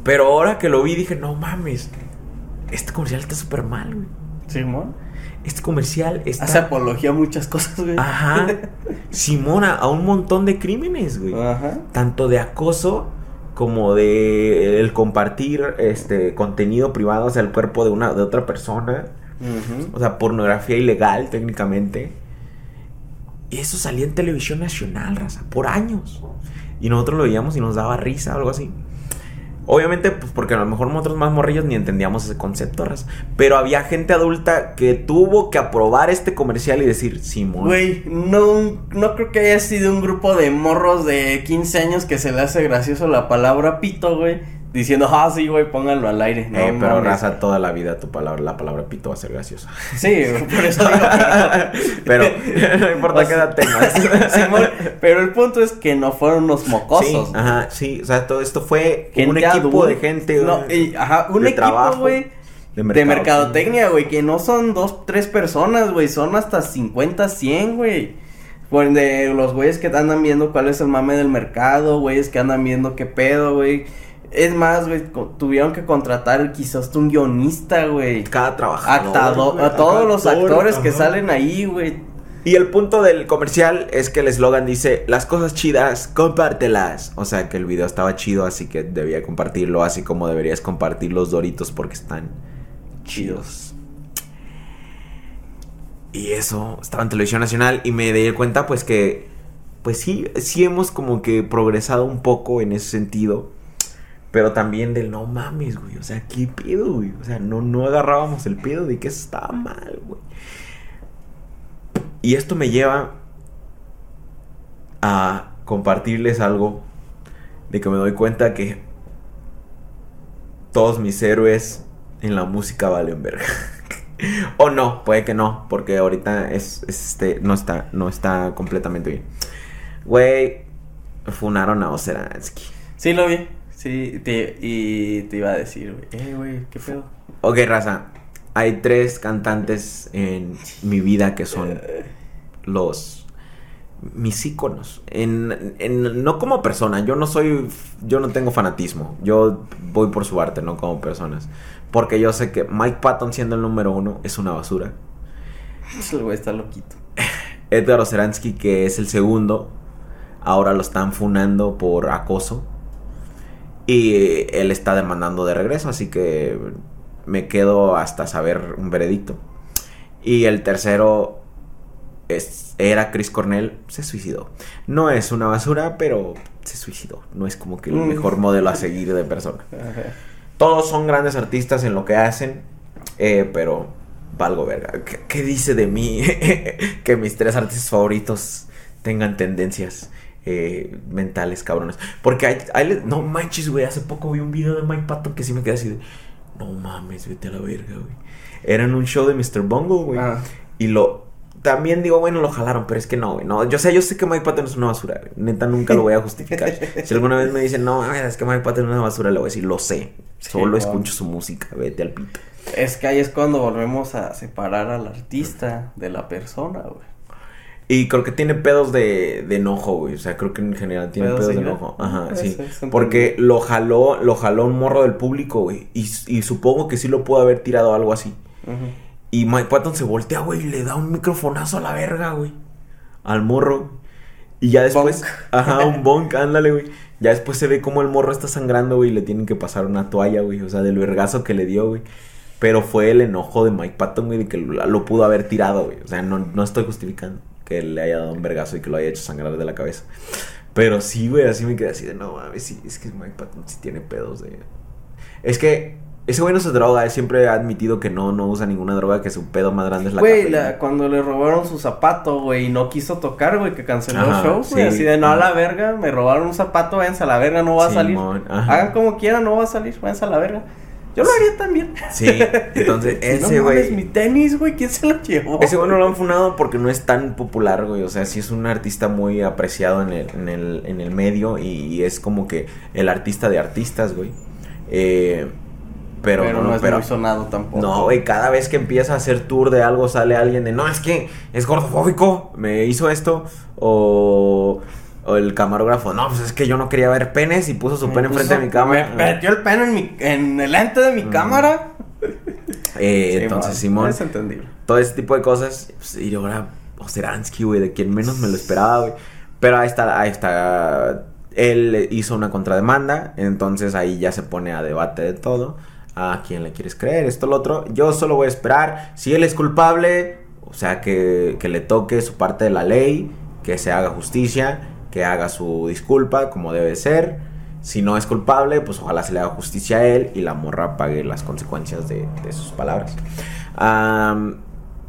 Pero ahora que lo vi dije, no mames, este comercial está súper mal, güey. Simón. Este comercial está... Hace apología a muchas cosas, güey. Ajá. Simona, a un montón de crímenes, güey. Ajá. Tanto de acoso como de el compartir este contenido privado hacia el cuerpo de una de otra persona. Ujú. O sea, pornografía ilegal técnicamente. Y eso salía en televisión nacional, raza, por años. Y nosotros lo veíamos y nos daba risa o algo así. Obviamente, pues porque a lo mejor nosotros más morrillos ni entendíamos ese concepto, raza. Pero había gente adulta que tuvo que aprobar este comercial y decir, Simón. Güey, no, no creo que haya sido un grupo de morros de 15 años que se le hace gracioso la palabra pito, güey. Diciendo, ah, sí, güey, pónganlo al aire. No, Eh, pero mames. raza, toda la vida tu palabra, la palabra pito va a ser graciosa. Sí, por eso digo pero no importa qué edad tengas. Pero el punto es que no fueron unos mocosos. Sí, ajá, sí, o sea, todo esto fue un equipo de gente. No, y- ajá, un de equipo, trabajo, güey. de De mercado. mercadotecnia, güey, que no son dos, tres personas, güey, son hasta 50, 100, güey. Por de los güeyes que andan viendo cuál es el mame del mercado, güeyes que andan viendo qué pedo, güey. Es más, güey, tuvieron que contratar quizás un guionista, güey. Cada trabajador. Güey, a todos los actor, actores que salen ahí, güey. Y el punto del comercial es que el eslogan dice, las cosas chidas, compártelas. O sea, que el video estaba chido, así que debía compartirlo, así como deberías compartir los doritos porque están chidos. Y eso, estaba en televisión nacional y me di cuenta pues que, pues sí, sí hemos como que progresado un poco en ese sentido. Pero también del no mames, güey. O sea, ¿qué pedo, güey? O sea, no, no agarrábamos el pedo de que estaba mal, güey. Y esto me lleva a compartirles algo de que me doy cuenta que todos mis héroes en la música valen verga. o no, puede que no, porque ahorita es, es, este no está no está completamente bien. Güey, funaron a Oseransky. Sí, lo vi. Sí, te- y te iba a decir, güey, eh, güey, qué pedo. Ok, raza. Hay tres cantantes en mi vida que son los mis íconos. En, en- no como persona. Yo no soy. Yo no tengo fanatismo. Yo voy por su arte, no como personas. Porque yo sé que Mike Patton siendo el número uno es una basura. El güey está loquito. Edgar Oceransky, que es el segundo, ahora lo están funando por acoso. Y él está demandando de regreso, así que me quedo hasta saber un veredicto. Y el tercero es, era Chris Cornell, se suicidó. No es una basura, pero se suicidó. No es como que el Mm. mejor modelo a seguir de persona. Ajá. Todos son grandes artistas en lo que hacen, eh, pero valgo verga. ¿Qué, qué dice de mí que mis tres artistas favoritos tengan tendencias eh, mentales, cabrones? Porque hay, hay- no manches, güey, hace poco vi un video de Mike Patton que sí me quedé así de, no mames, vete a la verga, güey. Era en un show de Mr. Bungle, güey. Ah. Y lo... También digo, bueno, lo jalaron, pero es que no, güey. No, yo sé, yo sé que Mike Patton es una basura. güey. Neta, nunca lo voy a justificar. si alguna vez me dicen, no, es que Mike Patton es una basura, le voy a decir, lo sé. Sí, Solo wow. escucho su música, vete al pito. Es que ahí es cuando volvemos a separar al artista de la persona, güey. Y creo que tiene pedos de, de enojo, güey. O sea, creo que en general tiene ¿Pedos pedos de enojo. Ajá, sí. Porque lo jaló, lo jaló un morro del público, güey. Y, y supongo que sí lo pudo haber tirado algo así. Y Mike Patton se voltea, güey, y le da un microfonazo a la verga, güey. Al morro. Y ya después. Bonk. Ajá, un bonk, ándale, güey. Ya después se ve como el morro está sangrando, güey, y le tienen que pasar una toalla, güey. O sea, del vergazo que le dio, güey. Pero fue el enojo de Mike Patton, güey, de que lo, lo pudo haber tirado, güey. O sea, no, no estoy justificando. Que le haya dado un vergazo y que lo haya hecho sangrar de la cabeza. Pero sí, güey, así me quedé así de, no mames, sí, es que Mike Patton sí tiene pedos de... Es que ese güey no se droga, él siempre ha admitido que no, no usa ninguna droga, que su pedo más grande es la Güey, la- cuando le robaron su zapato, güey, y no quiso tocar, güey, que canceló el show, güey, sí. así de, no, a la verga, me robaron un zapato, váyanse a la verga, no va a salir. Hagan como quieran, no va a salir, váyanse a la verga. Yo lo haría también. Sí, entonces ese no mames, güey... mi tenis, güey, ¿quién se lo llevó? Ese güey no lo han funado porque no es tan popular, güey. O sea, sí es un artista muy apreciado en el, en el, en el medio y, y es como que el artista de artistas, güey. Eh, pero, pero, no, no, es pero- muy sonado tampoco. no, güey, cada vez que empieza a hacer tour de algo sale alguien de, no, es que es gordofóbico, me hizo esto. O, o el camarógrafo, no, pues es que yo no quería ver penes y puso su Me pene enfrente de mi cámara. Me metió el pene en, mi, en el lente de mi Mm. cámara. Eh, Sí, entonces, Simón, Es entendible. todo ese tipo de cosas. pues, y ahora Osteransky, güey, de quien menos me lo esperaba, güey. Pero ahí está, ahí está. Él hizo una contrademanda, entonces ahí ya se pone a debate de todo. A quién le quieres creer, esto, lo otro. Yo solo voy a esperar. Si él es culpable, o sea, que, que le toque su parte de la ley, que se haga justicia, que haga su disculpa como debe ser. Si no es culpable, pues ojalá se le haga justicia a él y la morra pague las consecuencias de, sus palabras.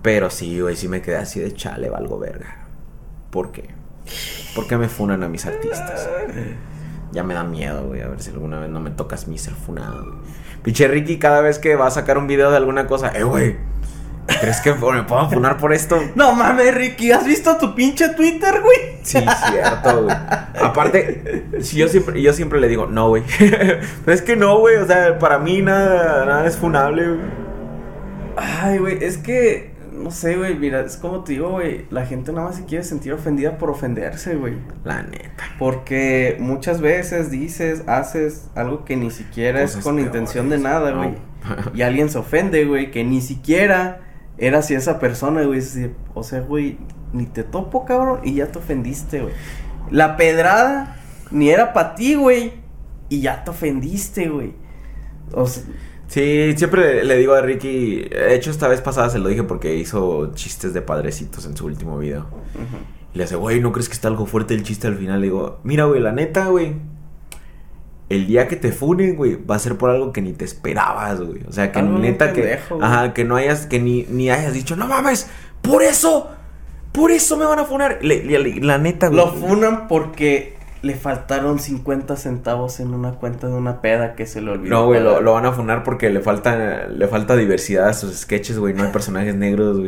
Pero sí, güey, sí me quedé así de chale, valgo verga. ¿Por qué? ¿Por qué me funan a mis artistas? Ya me da miedo, güey, a ver si alguna vez no me tocas mi ser funado, güey. Ricky, cada vez que va a sacar un video de alguna cosa, eh, güey, ¿crees que me puedan funar por esto? No mames, Ricky, ¿has visto tu pinche Twitter, güey? Sí, cierto, güey. Aparte, si yo siempre, yo siempre le digo, no, güey. Pero es que no, güey. O sea, para mí nada, nada es funable, güey. Ay, güey, es que, no sé, güey, mira, es como te digo, güey, la gente nada más se quiere sentir ofendida por ofenderse, güey. La neta. Porque muchas veces dices, haces algo que ni siquiera es con intención de nada, no. güey. Y alguien se ofende, güey, que ni siquiera era así esa persona, güey. O sea, güey, ni te topo, cabrón, y ya te ofendiste, güey. La pedrada ni era para ti, güey, y ya te ofendiste, güey. O sea, Sí, siempre le, digo a Ricky. De hecho, esta vez pasada se lo dije porque hizo chistes de padrecitos en su último video. Y le hace, güey, ¿no crees que está algo fuerte el chiste al final? Le digo, mira, güey, la neta, güey. El día que te funen, güey, va a ser por algo que ni te esperabas, güey. O sea, que Algo neta que. güey. Ajá, que no hayas, que ni, ni hayas dicho, no mames, por eso, por eso me van a funar. Le- le- la neta, güey. Lo funan porque le faltaron 50 centavos en una cuenta de una peda que se le olvidó. No, güey, lo, van a funar porque le falta, le falta diversidad a sus sketches, güey. No hay personajes negros, güey.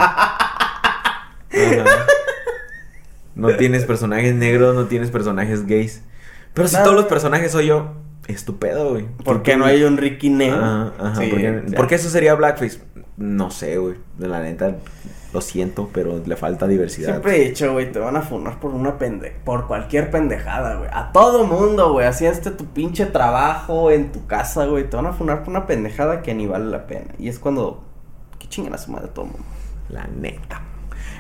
No tienes personajes negros, no tienes personajes gays. Pero si todos los personajes soy yo, es tu pedo, güey. ¿Por qué no hay un Ricky Neo? Ajá, ajá. Sí, ¿por, qué, o sea, por qué eso sería blackface? No sé, güey. De la neta, lo siento, pero le falta diversidad. Siempre he dicho, güey, te van a funar por una pende... Por cualquier pendejada, güey. A todo mundo, güey. Así este tu pinche trabajo en tu casa, güey. Te van a funar por una pendejada que ni vale la pena. Y es cuando... Que chingan a su madre todo el mundo. La neta.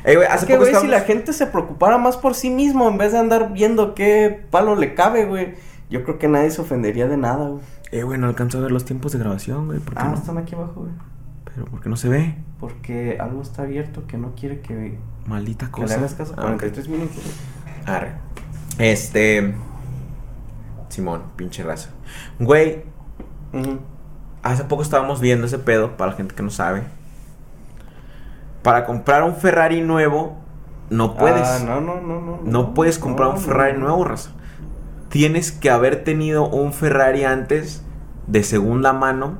Ey, güey, Es hace que, poco güey, si la gente se preocupara más por sí mismo en vez de andar viendo qué palo le cabe, güey. Yo creo que nadie se ofendería de nada, güey. Eh, güey, no alcanzo a ver los tiempos de grabación, güey. ¿Por qué Ah, no? están aquí abajo, güey. Pero ¿por qué no se ve? Porque algo está abierto que no quiere que, Maldita que le cosa. hagas caso. Ah, 43 minutos. güey. ok. Arre. Este. Simón, pinche raza. Güey, Ujú. hace poco estábamos viendo ese pedo, para la gente que no sabe. Para comprar un Ferrari nuevo, no puedes. Ah, no, no, no, no. No puedes comprar no, un no, Ferrari no. nuevo, raza. Tienes que haber tenido un Ferrari antes de segunda mano.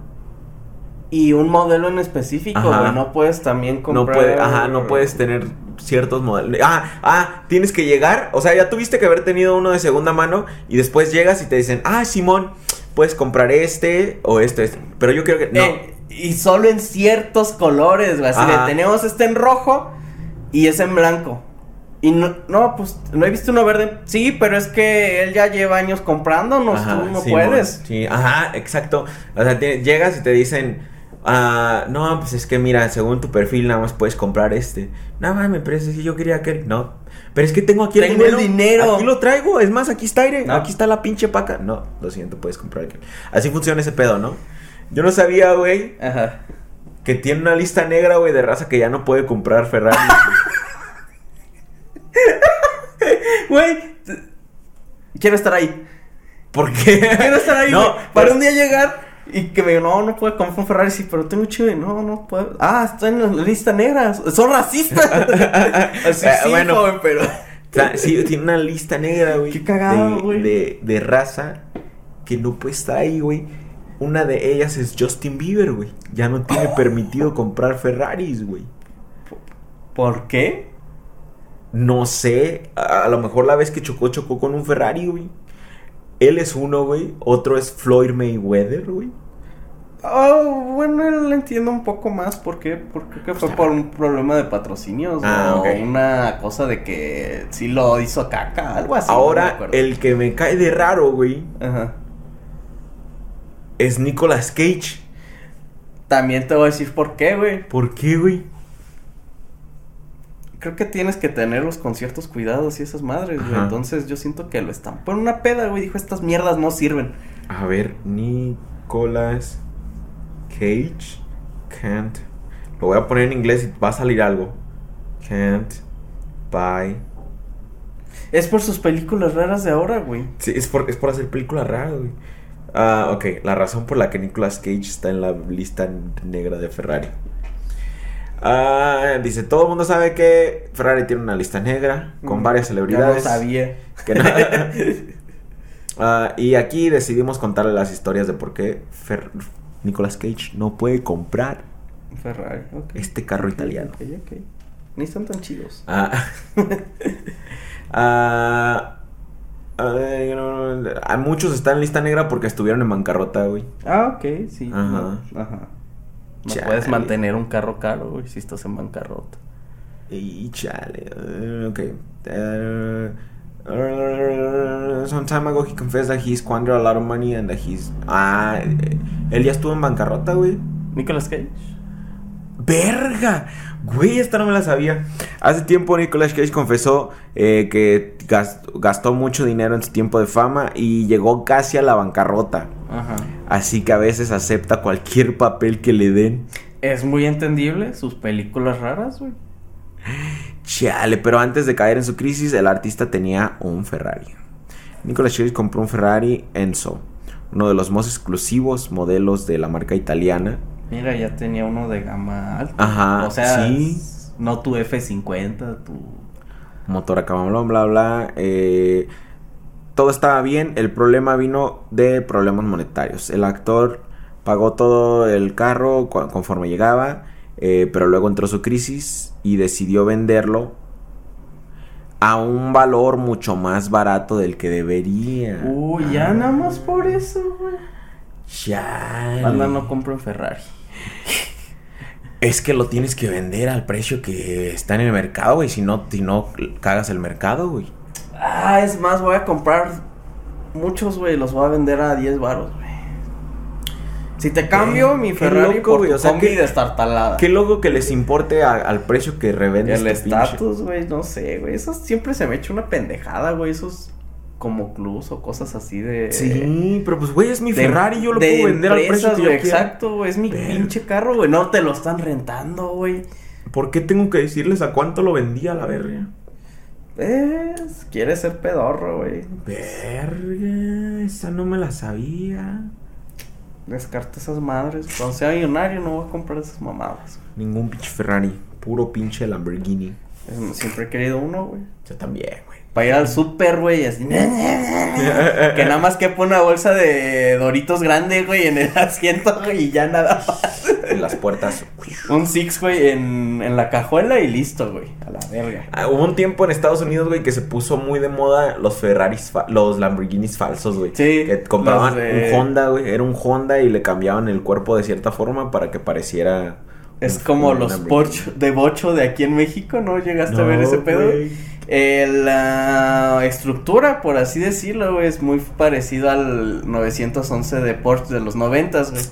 Y un modelo en específico, Ajá. No puedes también comprar. No ajá, no puedes tener ciertos modelos. Ah, ah, tienes que llegar, o sea, ya tuviste que haber tenido uno de segunda mano y después llegas y te dicen, "Ah, Simón, puedes comprar este o este, este". Pero yo creo que no. Eh, y solo en ciertos colores, güey. Así tenemos este en rojo y ese en blanco. Y no, no, pues, no he visto uno verde. Sí, pero es que él ya lleva años comprándonos, Ajá, tú no puedes. Sí, ajá, exacto. O sea, te- llegas y te dicen, ah, no, pues es que mira, según tu perfil nada más puedes comprar este. No mames, pero es que yo quería aquel. No. Pero es que tengo aquí Tengo el dinero. Aquí lo traigo. Es más, aquí está aire. No. Aquí está la pinche paca. No, lo siento, puedes comprar aquel. Así funciona ese pedo, ¿no? Yo no sabía, güey, Ajá. que tiene una lista negra, güey, de raza que ya no puede comprar Ferrari. Güey, quiero estar ahí. ¿Por qué? Quiero estar ahí, No. Para pero- un día llegar y que me digan, no, no puedo comprar un Ferrari, sí, pero tengo chido. No, no puedo. Ah, está en la lista negra. Son racistas. Así Eh, sí, bueno. joven, pero. Sí, tiene una lista negra, güey. Qué cagado, güey. De, de raza que no puede estar ahí, güey. Una de ellas es Justin Bieber, güey. Ya no tiene permitido comprar Ferraris, güey. ¿Por qué? No sé, a, a lo mejor la vez que chocó, chocó con un Ferrari, güey. Él es uno, güey. Otro es Floyd Mayweather, güey. Oh, bueno, él entiendo un poco más por qué. Porque creo que fue por un problema de patrocinios. Ah, o una cosa de que sí lo hizo caca, algo así. Ahora, el que me cae de raro, güey, Ajá. es Nicolas Cage. También te voy a decir por qué, güey. ¿Por qué, güey? Creo que tienes que tenerlos con ciertos cuidados y esas madres, güey. Entonces yo siento que lo están. Por una peda, güey. Dijo, estas mierdas no sirven. A ver, Nicolas Cage can't. Lo voy a poner en inglés y va a salir algo. Can't buy. Es por sus películas raras de ahora, güey. Sí, es por, es por hacer películas raras, güey. Ah, ok. La razón por la que Nicolas Cage está en la lista negra de Ferrari. Ah, dice, todo el mundo sabe que Ferrari tiene una lista negra con Mm, varias celebridades. Ya lo sabía. Que no- Ah, y aquí decidimos contarle las historias de por qué Fer- Nicolas Cage no puede comprar Ferrari, este carro italiano. Ok, ok. Ni están tan chidos. Ah, ah, ah, muchos están en lista negra porque estuvieron en bancarrota, güey. Ah, ok, sí. Ajá. No, ajá. No Chale. puedes mantener un carro caro, güey, si estás en bancarrota. Y chale, eh, ok. Eh, uh, some time ago he confessed that he squandered a lot of money and that he's... Ah, eh, él ya estuvo en bancarrota, güey. Nicolas Cage. ¡Verga! Güey, esta no me la sabía. Hace tiempo Nicolas Cage confesó eh, que gas- gastó mucho dinero en su tiempo de fama y llegó casi a la bancarrota. Ajá. Así que a veces acepta cualquier papel que le den. Es muy entendible sus películas raras, güey. Chale, pero antes de caer en su crisis, el artista tenía un Ferrari. Nicolas Cage compró un Ferrari Enzo, uno de los más exclusivos modelos de la marca italiana. Mira, ya tenía uno de gama alta. Ajá, O sea, sí. no tu F50, tu... motor acá, bla, bla, bla. eh, todo estaba bien. El problema vino de problemas monetarios. El actor pagó todo el carro conforme llegaba, eh, pero luego entró su crisis y decidió venderlo a un valor mucho más barato del que debería. Uy, ya nada más por eso, güey. Chale. Banda no compra un Ferrari. Es que lo tienes que vender al precio que está en el mercado, güey. Si no, si no cagas el mercado, güey. Ah, es más, voy a comprar muchos, güey. Los voy a vender a 10 baros, güey. Si te cambio mi Ferrari loco, por güey, tu o sea, combi qué- destartalada. Qué loco que les importe a- al precio que revendes. El estatus, güey, no sé, güey. Eso siempre se me echa una pendejada, güey. Esos como clubs o cosas así de... Sí, pero pues, güey, es mi de- Ferrari. Yo lo de puedo vender al precio que yo güey, quiera. Exacto, güey. Es mi pinche carro, güey. No te lo están rentando, güey. ¿Por qué tengo que decirles a cuánto lo vendía la verga? Es, quieres ser pedorro, güey. Verga, esa no me la sabía. Descarta esas madres. Cuando sea millonario no voy a comprar esas mamadas. Ningún pinche Ferrari, puro pinche Lamborghini. Es- Siempre he querido uno, güey. Yo también, güey. Para ir al súper, güey, así. que nada más quepa una bolsa de Doritos grande, güey, en el asiento, güey, y ya nada más. En las puertas. Un Six, güey, en, en la cajuela y listo, güey. A la verga. Ah, hubo un tiempo en Estados Unidos, güey, que se puso muy de moda los Ferraris, los Lamborghinis falsos, güey. Sí, Que compraban de- un Honda, güey. Era un Honda y le cambiaban el cuerpo de cierta forma para que pareciera. Es un- como un los. Porsche de bocho de aquí en México, ¿no? ¿Llegaste a ver ese pedo? güey. Eh, la estructura, por así decirlo, güey, es muy parecido al 911 de Porsche de los 90, güey.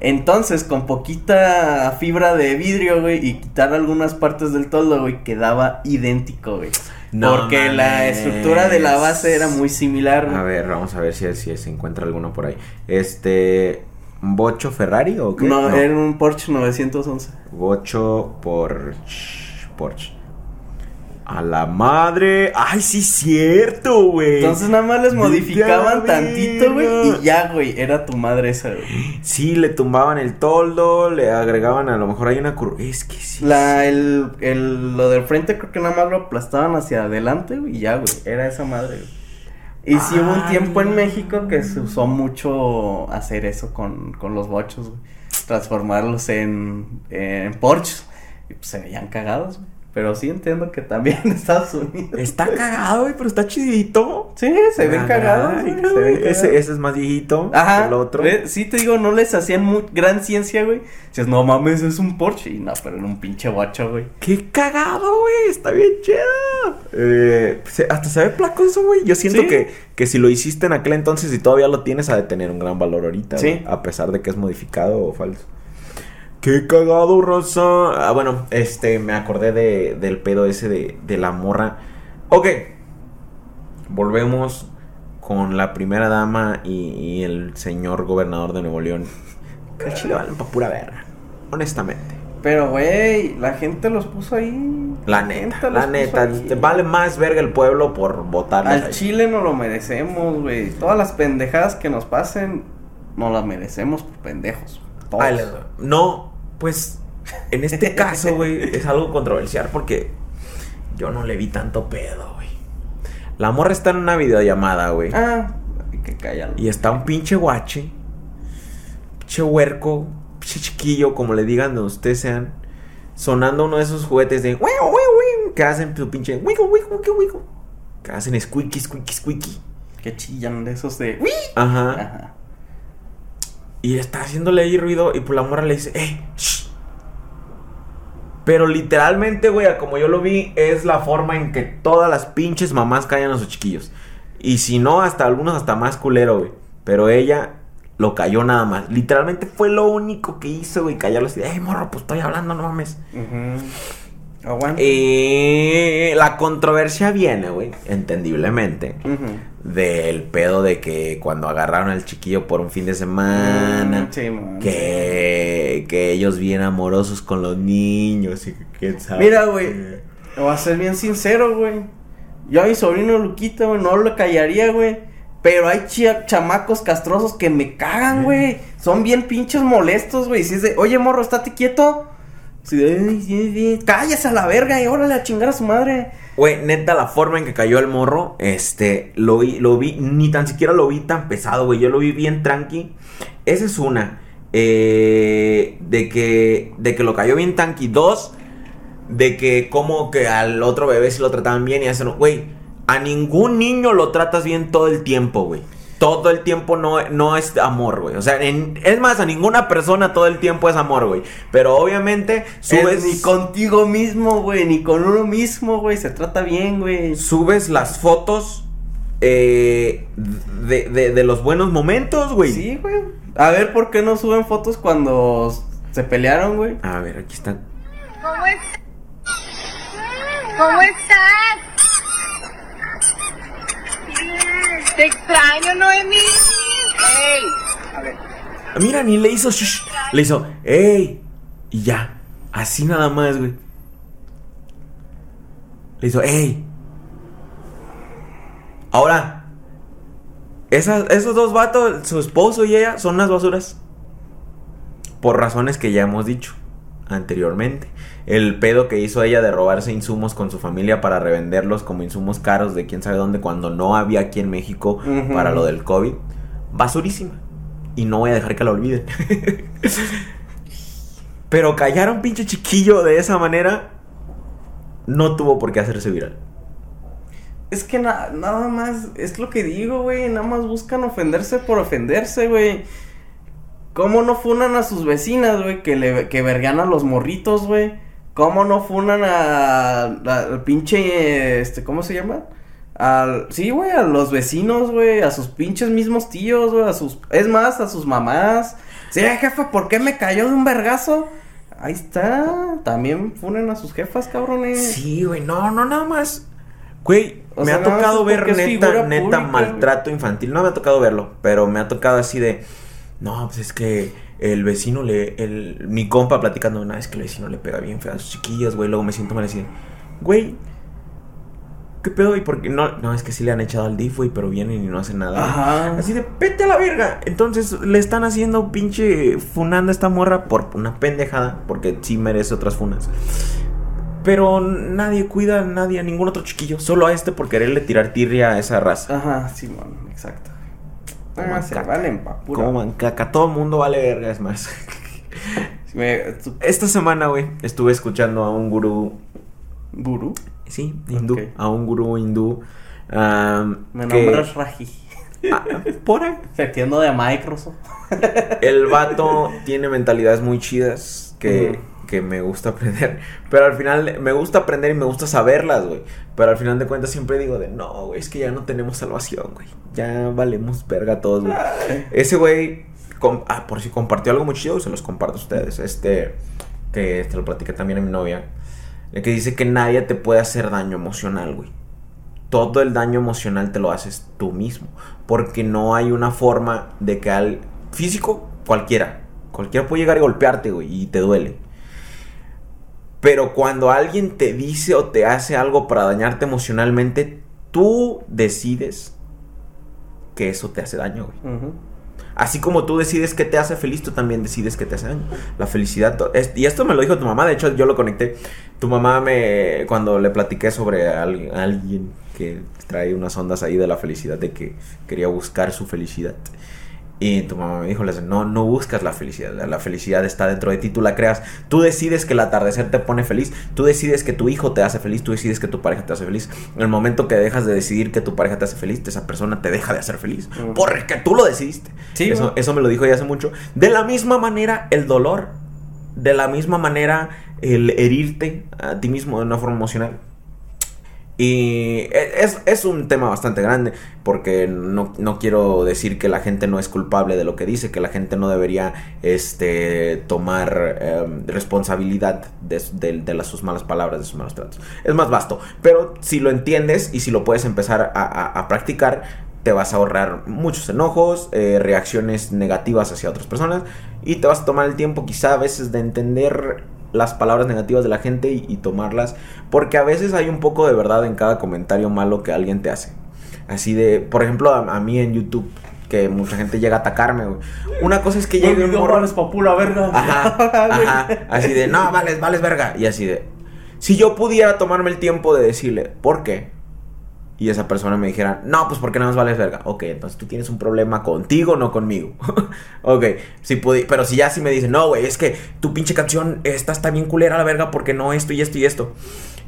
Entonces, con poquita fibra de vidrio, güey, y quitar algunas partes del toldo, güey, quedaba idéntico, güey. No Porque la estructura de la base era muy similar, güey. A ver, vamos a ver si, si se encuentra alguno por ahí. Este. ¿Bocho Ferrari o qué? No, era un Porsche 911. Bocho Porsche. Porsche. A la madre. Ay, sí, cierto, güey. Entonces nada más les modificaban tantito, güey. Y ya, güey, era tu madre esa, güey. Sí, le tumbaban el toldo, le agregaban a lo mejor hay una curva. Es que sí. La, el, el, lo del frente creo que nada más lo aplastaban hacia adelante, güey, y ya, güey, era esa madre, güey. Y sí hubo un Ay. tiempo en México que se usó mucho hacer eso con, con los bochos, güey. Transformarlos en, en Porsches. Y pues se veían cagados, güey. Pero sí entiendo que también en Estados Unidos. Está cagado, güey, pero está chidito. Sí, se ven cagados, güey, se ven Ese, ese es más viejito Ajá. que el otro. ¿ves? Sí, te digo, no les hacían mu- gran ciencia, güey. Dices, no mames, es un Porsche. Y no, pero en un pinche bocho, güey. ¡Qué cagado, güey! Está bien chido. Eh, se- hasta se ve placoso, güey. Yo siento Sí. que, que si lo hiciste en aquel entonces y todavía lo tienes, ha de tener un gran valor ahorita. Sí. güey, a pesar de que es modificado o falso. ¡Qué cagado, Rosa! Ah, bueno, este, me acordé de, del pedo ese de, de la morra. Ok. Volvemos con la primera dama y, y el señor gobernador de Nuevo León. Que al chile valen pa' pura verga. Honestamente. Pero, güey, la gente los puso ahí. La neta, la neta. Vale más verga el pueblo por votar. Al Chile no lo merecemos, güey. Todas las pendejadas que nos pasen, no las merecemos por pendejos. Todos. No, pues en este caso, güey, es algo controversial porque yo no le vi tanto pedo, güey. La morra está en una videollamada, güey. Ah, hay que callarlo. Y está un pinche guache, pinche huerco, pinche chiquillo, como le digan de ustedes sean, sonando uno de esos juguetes de que hacen su pinche wico, wico, wico, que hacen squeaky, squeaky, squeaky. Que chillan de esos de. Ajá. Ajá. Y está haciéndole ahí ruido y pues la morra le dice, ¡eh! shh". Pero literalmente, güey, como yo lo vi, es la forma en que todas las pinches mamás callan a sus chiquillos. Y si no, hasta algunos hasta más culero, güey. Pero ella lo cayó nada más. Literalmente fue lo único que hizo, güey, callarlo así. ¡Ey, morro, pues estoy hablando, no mames! Ujú. Aguanta. Eh, la controversia viene, güey, entendiblemente, del pedo de que cuando agarraron al chiquillo por un fin de semana, Mm, sí, que, que ellos bien amorosos con los niños y que quién sabe. Mira, güey. Voy a ser bien sincero, güey. Yo a mi sobrino Luquita, güey, no lo callaría, güey. Pero hay chamacos castrosos que me cagan, güey. Son bien pinches molestos, güey. Si es de, oye, morro, estate quieto. Cállese a la verga y órale a chingar a su madre. Güey, neta, la forma en que cayó el morro, este, lo vi, lo vi, ni tan siquiera lo vi tan pesado, güey. Yo lo vi bien tranqui. Esa es una. Eh, de que, de que lo cayó bien tranqui. Dos, de que como que al otro bebé si lo trataban bien y hacen, güey, a ningún niño lo tratas bien todo el tiempo, güey. Todo el tiempo no, no es amor, güey. O sea, en- es más, a ninguna persona todo el tiempo es amor, güey. Pero obviamente subes... Es ni contigo mismo, güey, ni con uno mismo, güey. Se trata bien, güey. subes las fotos eh, de, de- de los buenos momentos, güey. Sí, güey. A ver, ¿por qué no suben fotos cuando se pelearon, güey? A ver, aquí están. ¿Cómo estás? ¿Cómo estás? Extraño, Noemí. Ey, a ver. Mira, ni le hizo shush, Le hizo, ¡ey! Y ya. Así nada más, güey. Le hizo, ¡ey! Ahora, esas, esos dos vatos, su esposo y ella, son unas basuras. Por razones que ya hemos dicho anteriormente. El pedo que hizo ella de robarse insumos con su familia para revenderlos como insumos caros de quién sabe dónde cuando no había aquí en México para lo del COVID. Basurísima. Y no voy a dejar que la olviden. Pero callar a un pinche chiquillo de esa manera no tuvo por qué hacerse viral. Es que na- nada más, es lo que digo, güey. Nada más buscan ofenderse por ofenderse, güey. ¿Cómo no funan a sus vecinas, güey? Que, le, que vergan a los morritos, güey. ¿Cómo no funan a, al pinche, este, ¿cómo se llama? Al, sí, güey, a los vecinos, güey, a sus pinches mismos tíos, güey, a sus, es más, a sus mamás. Sí, jefa, ¿por qué me cayó de un vergazo? Ahí está, también funen a sus jefas, cabrones. Sí, güey, no, no, nada más. Güey, O me sea, ha tocado ver neta, neta pública, maltrato infantil. No me ha tocado verlo, pero me ha tocado así de. No, pues es que el vecino le. El, mi compa platicando, no, es que el vecino le pega bien feo a sus chiquillas, güey. Luego me siento mal así. Güey, ¿qué pedo? ¿Y por qué no? No, es que sí le han echado al DIF, güey, pero vienen y no hacen nada. Ajá. Así de, vete a la verga. Entonces le están haciendo pinche funando a esta morra por una pendejada, porque sí merece otras funas. Pero nadie cuida a nadie, a ningún otro chiquillo, solo a este por quererle tirar tirria a esa raza. Ajá, Simón, exacto. Coman Ah, se caca. valen pa' pura. Coman caca, todo mundo vale verga, es más. Me, Esta semana, güey, estuve escuchando a un gurú, ¿Gurú? sí, hindú, a un gurú hindú. am, Me que- nombras Raji. Ah, por ahí. Se entiendo de Microsoft. El vato tiene mentalidades muy chidas que. Que me gusta aprender. Pero al final me gusta aprender y me gusta saberlas, güey. Pero al final de cuentas siempre digo de no, güey, es que ya no tenemos salvación, güey. Ya valemos verga todos, güey. Ese güey, ah, por si compartió algo muy chido, se los comparto a ustedes. Este, que te lo platiqué también a mi novia. Que dice que nadie te puede hacer daño emocional, güey. Todo el daño emocional te lo haces tú mismo. Porque no hay una forma de que al físico, cualquiera. Cualquiera puede llegar y golpearte, güey, y te duele. Pero cuando alguien te dice o te hace algo para dañarte emocionalmente, tú decides que eso te hace daño, güey. Así como tú decides que te hace feliz, tú también decides que te hace daño. La felicidad. es- y esto me lo dijo tu mamá, de hecho yo lo conecté. Tu mamá me. Cuando le platiqué sobre al- alguien que trae unas ondas ahí de la felicidad, de que quería buscar su felicidad. Y tu mamá me dijo, no, no buscas la felicidad, la, felicidad está dentro de ti, tú la creas. Tú decides que el atardecer te pone feliz, tú decides que tu hijo te hace feliz, tú decides que tu pareja te hace feliz. En el momento que dejas de decidir que tu pareja te hace feliz, esa persona te deja de hacer feliz. Porque tú lo decidiste. Sí, eso, eso me lo dijo ella hace mucho. De la misma manera, el dolor. De la misma manera, el herirte a ti mismo de una forma emocional. Y e, es, es un tema bastante grande porque no, no quiero decir que la gente no es culpable de lo que dice, que la gente no debería este, tomar em, responsabilidad de, las, sus malas palabras, de sus malos tratos. Es más vasto, pero si lo entiendes y si lo puedes empezar a, a- a practicar, te vas a ahorrar muchos enojos, eh, reacciones negativas hacia otras personas y te vas a tomar el tiempo quizá a veces de entender las palabras negativas de la gente y, y tomarlas porque a veces hay un poco de verdad en cada comentario malo que alguien te hace. Así de, por ejemplo, a, a mí en YouTube que mucha gente llega a atacarme, güey. Una cosa es que llegue un morro pa' pura verga. Ajá, ajá. Así de, no, vales, vales verga. Y así de, si yo pudiera tomarme el tiempo de decirle, ¿por qué? Y esa persona me dijera, no, pues porque nada más vales verga. Ok, entonces tú tienes un problema contigo, no conmigo. ok, si pudi- pero si ya sí me dicen, no, güey, es que tu pinche canción esta está bien culera a la verga porque no esto y esto y esto.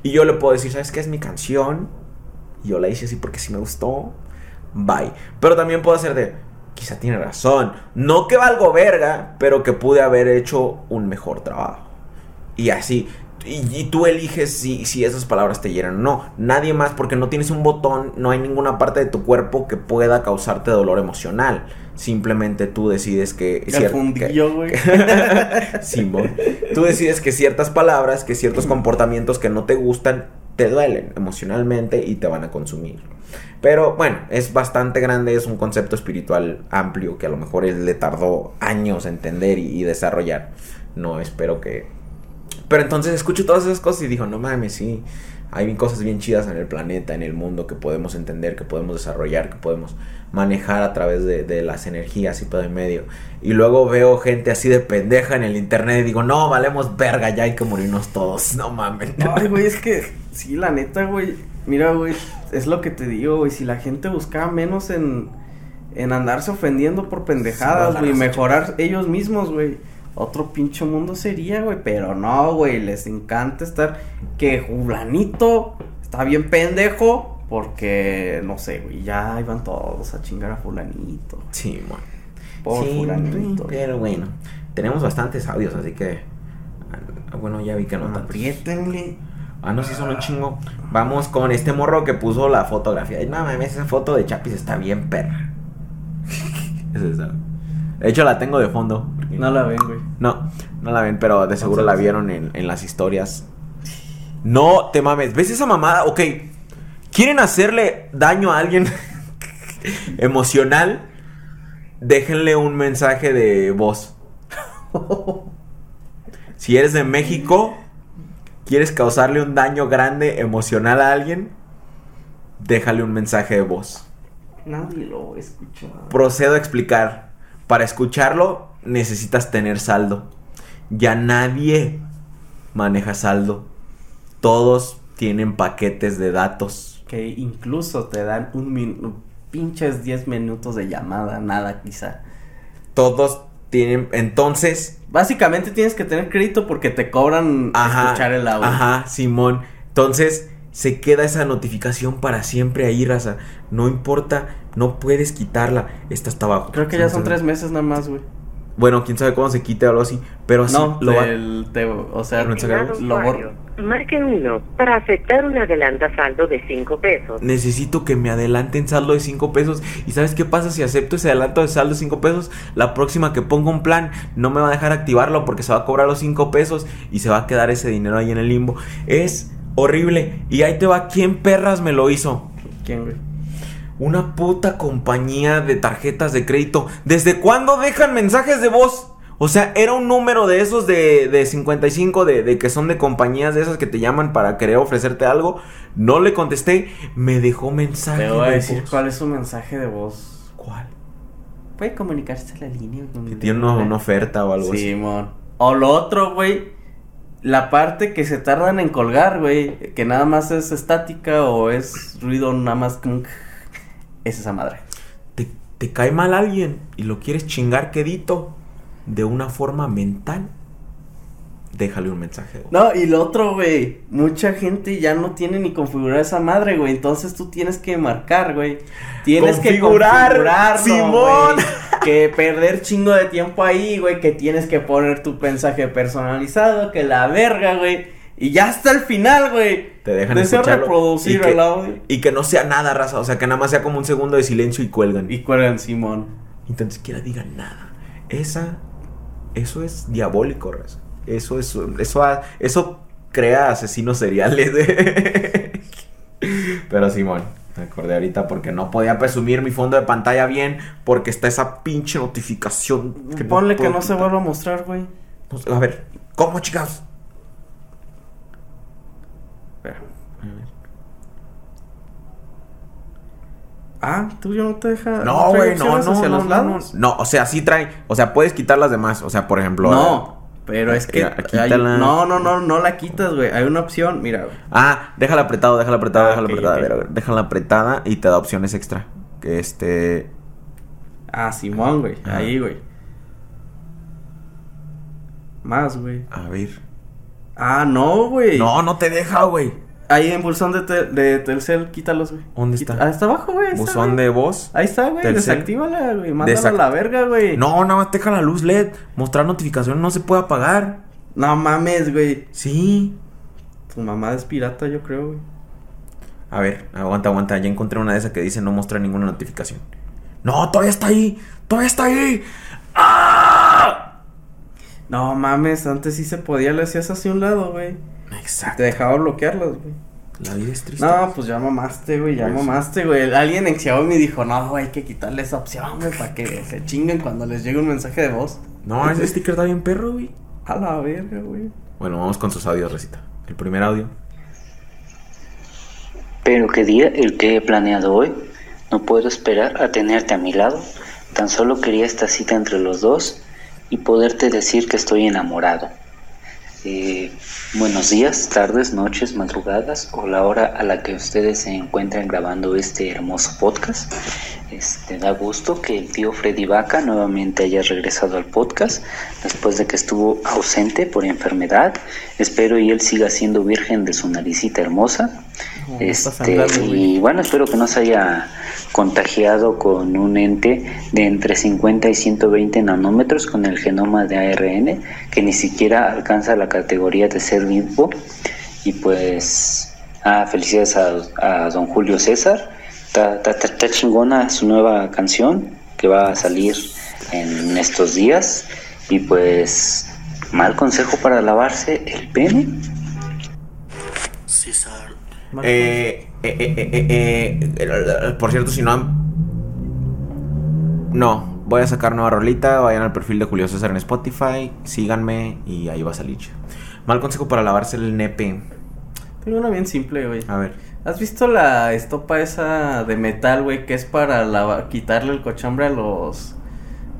Y yo le puedo decir, ¿sabes qué es mi canción? Y yo la hice así porque sí me gustó. Bye. Pero también puedo hacer de, quizá tiene razón. No que valgo verga, pero que pude haber hecho un mejor trabajo. Y así. Y, y tú eliges si, si esas palabras te hieren o no. Nadie más, porque no tienes un botón, no hay ninguna parte de tu cuerpo que pueda causarte dolor emocional. Simplemente tú decides que... El fundillo, güey. Simón. Tú decides que ciertas palabras, que ciertos comportamientos que no te gustan, te duelen emocionalmente y te van a consumir. Pero bueno, es bastante grande, es un concepto espiritual amplio que a lo mejor él le tardó años entender y, y desarrollar. No espero que... Pero entonces escucho todas esas cosas y digo, no mames, sí, hay cosas bien chidas en el planeta, en el mundo que podemos entender, que podemos desarrollar, que podemos manejar a través de, de las energías y todo en medio. Y luego veo gente así de pendeja en el internet y digo, no, valemos verga, ya hay que morirnos todos, no mames. Ay, güey, es que, sí, la neta, güey. Mira, güey, es lo que te digo, güey. Si la gente buscaba menos en, en andarse ofendiendo por pendejadas, güey, mejorar ellos mismos, güey. Otro pinche mundo sería, güey. Pero no, güey, les encanta estar. Que Fulanito está bien pendejo. Porque, no sé, güey, ya iban todos a chingar a Fulanito. Sí, bueno. Por Sí, Fulanito. pero bueno, tenemos bastantes audios, así que... ah, Bueno, ya vi que no. Apriétenle. Ah, no, sí son un chingo. Vamos con este morro que puso la fotografía. Ay, No mames, esa foto de Chapis está bien perra. es esa. De hecho, la tengo de fondo. No la ven, güey. No, no la ven, pero de seguro la vieron en, en las historias. No te mames. ¿Ves esa mamada? Ok. ¿Quieren hacerle daño a alguien emocional? Déjenle un mensaje de voz. Si eres de México, quieres causarle un daño grande emocional a alguien, déjale un mensaje de voz. Nadie lo escucha. Procedo a explicar. Para escucharlo necesitas tener saldo. Ya nadie maneja saldo. Todos tienen paquetes de datos. Que incluso te dan un min pinches 10 minutos de llamada, nada quizá. Todos tienen... Entonces... Básicamente tienes que tener crédito porque te cobran Ajá, escuchar el audio. Ajá, Simón. Entonces se queda esa notificación para siempre ahí, raza. No importa, no puedes quitarla. Esta está abajo. Creo que ya son tres meses nada más, güey. Bueno, quién sabe cómo se quite o algo así. Pero así No, lo va- del- te- o sea, ¿No lo, se lo usuario, bor- Marque uno para aceptar un adelanta saldo de 5 pesos. Necesito que me adelanten saldo de 5 pesos. ¿Y sabes qué pasa si acepto ese adelanto de saldo de 5 pesos? La próxima que ponga un plan no me va a dejar activarlo porque se va a cobrar los 5 pesos y se va a quedar ese dinero ahí en el limbo. Es horrible. Y ahí te va, ¿quién perras me lo hizo? ¿Quién, güey? Una puta compañía de tarjetas de crédito. ¿Desde cuándo dejan mensajes de voz? O sea, era un número de esos de, de 55 de, de que son de compañías de esas que te llaman para querer ofrecerte algo. No le contesté, me dejó mensaje. Te voy a de decir voz. cuál es su mensaje de voz. ¿Cuál? Puede comunicarse a la línea. con- Que tiene una, una oferta o algo así. Simón. O lo otro, güey. La parte que se tardan en colgar, güey. Que nada más es estática o es ruido nada más como... Es esa madre. Te, te cae mal alguien y lo quieres chingar quedito de una forma mental. Déjale un mensaje. No, y lo otro, güey. Mucha gente ya no tiene ni configurada esa madre, güey. Entonces tú tienes que marcar, güey. Tienes Configurar, que configurarlo, Simón. güey. Que perder chingo de tiempo ahí, güey. Que tienes que poner tu mensaje personalizado. Que la verga, güey. Y ya hasta el final, güey. Te dejan escucharlo reproducir y que- el audio. Y que no sea nada, raza. O sea, que nada más sea como un segundo de silencio y cuelgan. Y cuelgan Simón. Y tan siquiera digan nada. Esa. Eso es diabólico, raza. Eso es. Eso, ha- eso crea asesinos seriales. Pero Simón, me acordé ahorita porque no podía presumir mi fondo de pantalla bien. Porque está esa pinche notificación. Ponle que puedo no se quitar. vuelva a mostrar, güey. No sé, A ver, ¿cómo, chicas? Espera. Ah, tú ya no te deja. No, güey, no, no, hacia no, los no, lados? no. O sea, sí trae. O sea, puedes quitar las demás. O sea, por ejemplo. No, pero es que. Hay- no, no, no, no la quitas, güey. Hay una opción, mira, güey. Ah, déjala apretado, déjala apretada, Ah, déjala ok, apretada. A ver, a ver, déjala apretada y te da opciones extra. Que este. Ah, Simón, güey. Ah. Ahí, güey. Más, güey. A ver. Ah, no, güey. No, no te deja, güey. Ahí en buzón de, tel- de Telcel, quítalos, güey. ¿Dónde está? Ah, está abajo, güey. está, Buzón de voz. Ahí está, güey. Desactívala, güey. Mándala a la verga, güey. No, nada más deja la luz LED. Mostrar notificaciones no se puede apagar. No mames, güey. Sí. Tu mamá es pirata, yo creo, güey. A ver, aguanta, aguanta. Ya encontré una de esas que dice no mostrar ninguna notificación. No, todavía está ahí. Todavía está ahí. ¡Ah! No mames, antes sí se podía, le hacías hacia un lado, güey. Exacto. Te dejaba bloquearlas, güey. La vida es triste. No, pues ya mamaste, güey, ya Pues- mamaste, güey. Alguien en Xiaomi dijo, no, güey, hay que quitarle esa opción, güey, para que se chinguen cuando les llegue un mensaje de voz. No, ese sticker está bien perro, güey. A la verga, güey. Bueno, vamos con sus audios, Recita. El primer audio. Pero qué día el que he planeado hoy. No puedo esperar a tenerte a mi lado. Tan solo quería esta cita entre los dos y poderte decir que estoy enamorado. Eh, buenos días, tardes, noches, madrugadas o la hora a la que ustedes se encuentran grabando este hermoso podcast. Este, da gusto que el tío Freddy Vaca nuevamente haya regresado al podcast después de que estuvo ausente por enfermedad. Espero y él siga siendo virgen de su naricita hermosa. Este, y bueno, espero que no se haya contagiado con un ente de entre 50 y 120 nanómetros con el genoma de ARN que ni siquiera alcanza la categoría de ser vivo. Y pues, ah, felicidades a, a don Julio César. Está, chingona su nueva canción que va a salir en estos días. Y pues, mal consejo para lavarse el pene. Mal Eh, eh, eh, eh, eh, eh, por cierto, si no han... No, voy a sacar nueva rolita. Vayan al perfil de Julio César en Spotify. Síganme y ahí va a salir. Mal consejo para lavarse el nepe. Tengo una bien simple, güey. A ver. ¿Has visto la estopa esa de metal, güey, que es para la- quitarle el cochambre a los...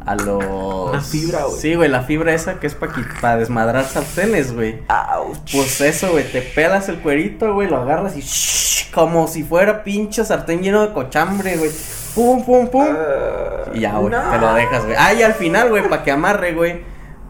A los... Una fibra, güey. Sí, güey, la fibra esa que es para para desmadrar sartenes, güey. Pues eso, güey, te pelas el cuerito, güey, lo agarras y shhh, como si fuera pinche sartén lleno de cochambre, güey. Pum, pum, pum. y ya, güey, te lo dejas, güey. Ah, y al final, güey, para que amarre, güey,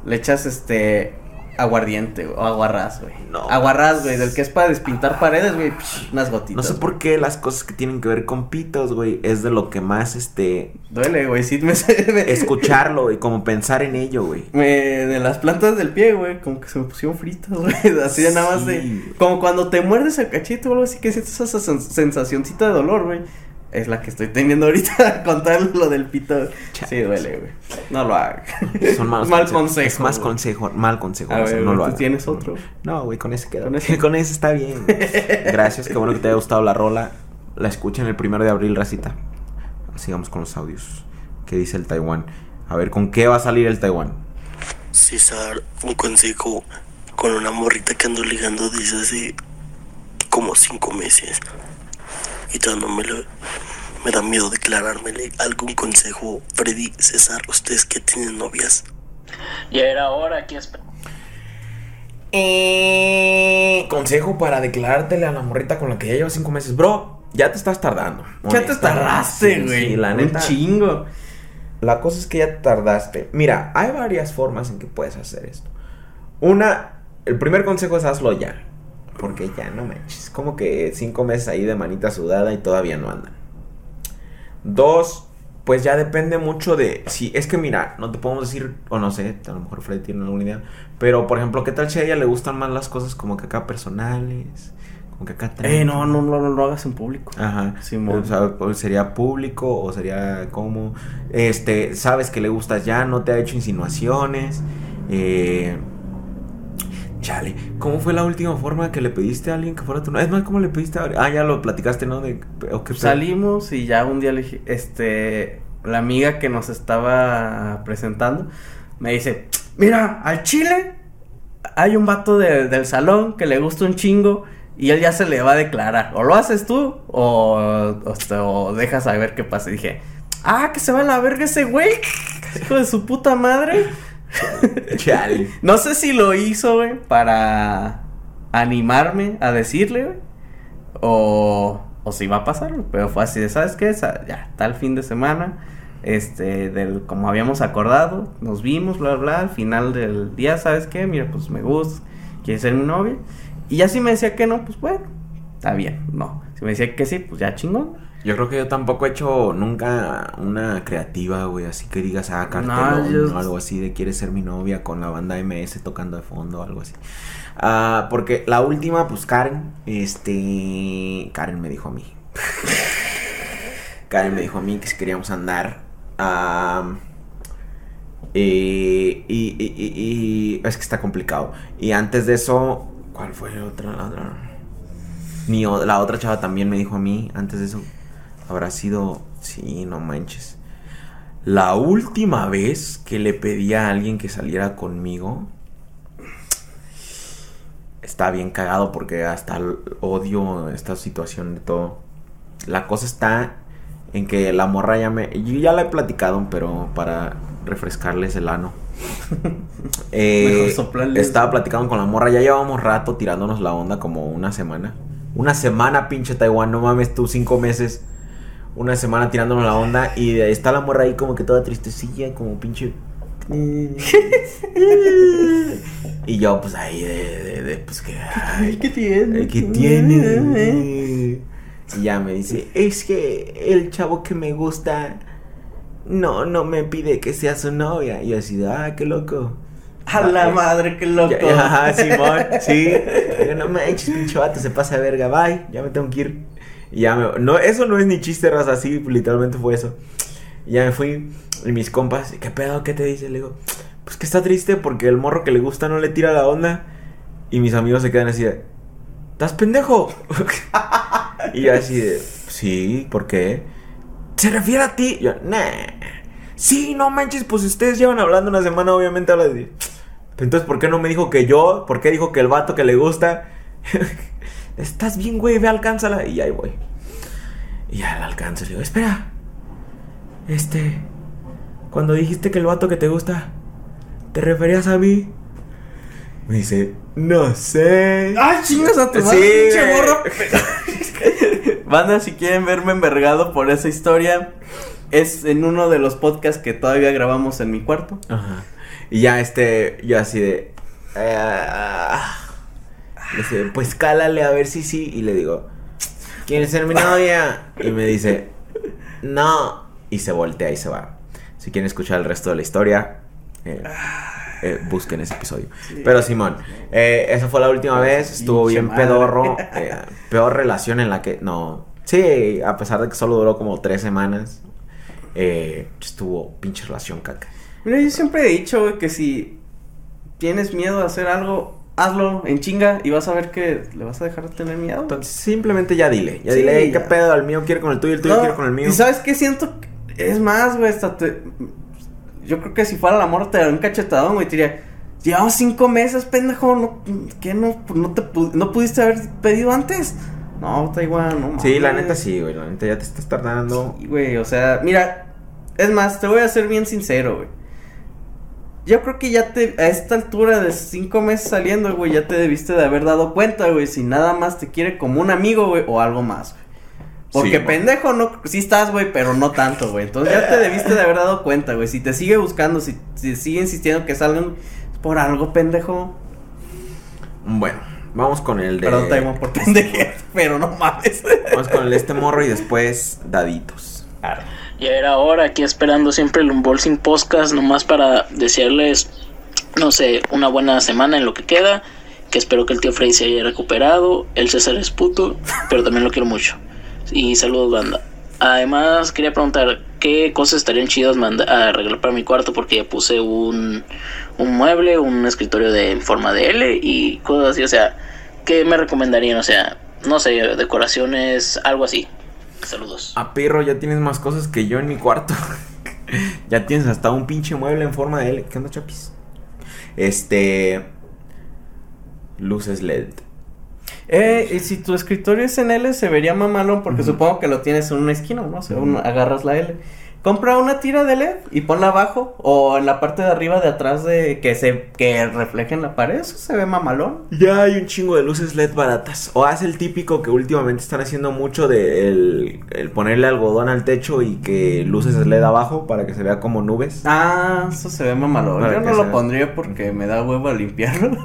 le echas este aguardiente güey, o aguarrás, güey. No. Aguarrás, güey, del que es para despintar paredes, güey, unas No gotitas. sé güey. por qué las cosas que tienen que ver con pitos, güey, es de lo que más, este, Duele, güey, sí me, escucharlo y como pensar en ello, güey. me- de las plantas del pie, güey, como que se me pusieron fritas, güey, así de nada más de, Sí. como cuando te muerdes el cachito o algo así que sientes esa sen- sensacioncita de dolor, güey. Es la que estoy teniendo ahorita con tal lo del pito. Sí, duele, güey. No lo hagas. Son malos Mal consejos. consejo. Es más consejo, mal consejo. A eso, ver, no lo ¿tú hagas. tienes otro? No, güey, con ese queda. ¿Con Con ese? ese, está bien. Gracias, qué bueno que te haya gustado la rola. La escuchen el primero de abril, racita. Sigamos con los audios. ¿Qué dice el Taiwán? A ver, ¿con qué va a salir el Taiwán? César, un consejo con una morrita que ando ligando desde hace como cinco meses. Y todavía no me, lo- me da miedo declarármele. ¿Algún consejo, Freddy, César, ustedes que tienen novias? Ya era hora que Eh, consejo para declarártele a la morrita con la que ya llevas cinco meses. Bro, ya te estás tardando. Ya te tardaste, güey. sí, la Un neta. chingo. La cosa es que ya te tardaste. Mira, hay varias formas en que puedes hacer esto. Una, el primer consejo es hazlo ya. Porque ya no manches. Como que cinco meses ahí de manita sudada y todavía no andan. Dos, pues ya depende mucho de. Si es que mira, no te podemos decir, o no sé, a lo mejor Freddy tiene alguna idea. Pero por ejemplo, ¿qué tal si a ella le gustan más las cosas como que acá personales? Como que acá Eh, no, no, no, no lo hagas en público. Ajá. Simón. O sea, sería público o sería como. Este, sabes que le gustas ya, no te ha hecho insinuaciones. Eh. Chale, ¿cómo fue la última forma que le pediste a alguien que fuera tu novia? Es más, ¿cómo le pediste a Ah, ya lo platicaste, ¿no? De, o qué pedo? Salimos y ya un día le dije, este, la amiga que nos estaba presentando me dice, mira, al chile hay un vato de- del salón que le gusta un chingo y él ya se le va a declarar. O lo haces tú o, o, este, o dejas a ver qué pasa. Y dije, ah, que se va a la verga ese güey, hijo de su puta madre. No sé si lo hizo, para animarme a decirle. O, o si va a pasar. Pero fue así de, ¿sabes qué? Sa- Ya, tal fin de semana. Este, del, como habíamos acordado, nos vimos, bla, bla. Al final del día, ¿sabes qué? Mira, pues me gusta, quieres ser mi novia. Y ya si me decía que no, pues bueno, está bien, no. Si me decía que sí, pues ya chingón. Yo creo que yo tampoco he hecho nunca una creativa, güey, así que digas, ah, cartelón No, yo- o algo así de quieres ser mi novia con la banda MS tocando de fondo o algo así. Ah, porque la última, pues Karen, este, Karen me dijo a mí. Karen me dijo a mí que si queríamos andar. ah, eh, y, y- y- y- es que está complicado. Y antes de eso, ¿cuál fue la otra? La otra? Ni o- la otra chava también me dijo a mí, antes de eso, habrá sido, sí, no manches. La última vez que le pedí a alguien que saliera conmigo, está bien cagado porque hasta odio esta situación de todo. La cosa está en que la morra ya me... Yo ya la he platicado, pero para refrescarles el ano. Eh, Mejor estaba platicando con la morra, ya llevamos rato tirándonos la onda como una semana. Una semana, pinche Taiwán, no mames tú, cinco meses. Una semana tirándonos la onda y está la morra ahí como que toda tristecilla, como pinche... y yo pues ahí de, de- de, pues que... ay, ¿Qué tiene? ¿Qué tiene? Y ya me dice, es que el chavo que me gusta no, no me pide que sea su novia. Y yo así, de, ah, qué loco. A la madre, qué loco. Ya- ya, Ajá, Simón, sí. Digo, no manches, pinche vato, se pasa de verga, bye, ya me tengo que ir. Ya me... No, eso no es ni chiste, raza, así, literalmente fue eso. Ya me fui, y mis compas, ¿qué pedo? ¿Qué te dice? Le digo, pues que está triste porque el morro que le gusta no le tira la onda. Y mis amigos se quedan así de, ¿estás pendejo? y yo así de, sí, ¿por qué? ¿Se refiere a ti? Yo, nah. Sí, no manches, pues ustedes llevan hablando una semana, obviamente habla de... Entonces, ¿por qué no me dijo que yo? ¿Por qué dijo que el vato que le gusta? estás bien, güey, ve, alcánzala. Y ahí voy. Y ya la alcanzo. Le digo, espera. Este. Cuando dijiste que el vato que te gusta, ¿te referías a mí? Me dice, no sé. ¡Ay, chingas a tu madre, Sí, morro! Banda, si quieren verme envergado por esa historia, es en uno de los podcasts que todavía grabamos en mi cuarto. Ajá. Y ya este, yo así de. eh, ah. Dice, pues cálale a ver si sí. Y le digo, ¿quieres ser mi novia? Y me dice, no. Y se voltea y se va. Si quieren escuchar el resto de la historia, eh, eh, busquen ese episodio. Pero Simón, eh, esa fue la última vez. Estuvo bien madre. pedorro. eh, peor relación en la que. No. Sí, a pesar de que solo duró como tres semanas. estuvo pinche relación caca. Mira, yo siempre he dicho, que si tienes miedo a hacer algo, hazlo en chinga y vas a ver que le vas a dejar de tener miedo. Entonces, simplemente ya dile. Ya Sí, dile, "Ey, ¿qué ya. pedo? El mío quiere con el tuyo, el tuyo No, quiere con el mío. Y sabes qué siento, es más, güey, hasta te... Yo creo que si fuera la morra te daría un cachetadón, güey, te diría, llevamos cinco meses, pendejo, ¿no, ¿qué no, no te pu- no pudiste haber pedido antes? No, está igual, no Sí, la mames. neta sí, güey. La neta ya te estás tardando. Sí, güey, o sea, mira, es más, te voy a ser bien sincero, güey. Yo creo que ya te, a esta altura de cinco meses saliendo, güey, ya te debiste de haber dado cuenta, güey, si nada más te quiere como un amigo, güey, o algo más, güey. Porque Sí, pendejo no, sí estás, güey, pero no tanto, güey. Entonces ya te debiste de haber dado cuenta, güey. Si te sigue buscando, si, si sigue insistiendo que salgan, es por algo, pendejo. Bueno, vamos con el de. Perdón, Taimo, por pendejo, pero no mames. Vamos con el de este morro y después daditos. Ya era hora, aquí esperando siempre el Unboxing Podcast, nomás para desearles, no sé, una buena semana en lo que queda. Que espero que el tío Freddy se haya recuperado. El César es puto, pero también lo quiero mucho. Y saludos, banda. Además, quería preguntar qué cosas estarían chidas arreglar para mi cuarto, porque ya puse un, un mueble, un escritorio de en forma de L y cosas así. O sea, ¿qué me recomendarían? O sea, no sé, decoraciones, algo así. Saludos. A perro, ya tienes más cosas que yo en mi cuarto. ya tienes hasta un pinche mueble en forma de L. ¿Qué onda, chapis? Este. Luces LED. Eh, y si tu escritorio es en L, se vería mamalón porque supongo que lo tienes en una esquina, ¿no? O sea, un- agarras la L. Compra una tira de LED y ponla abajo o en la parte de arriba de atrás de que se que refleje en la pared, eso se ve mamalón. Ya hay un chingo de luces LED baratas. O haz el típico que últimamente están haciendo mucho de el, el ponerle algodón al techo y que luces LED abajo para que se vea como nubes. Ah, eso se ve mamalón. Para Yo no lo pondría porque me da huevo a limpiarlo.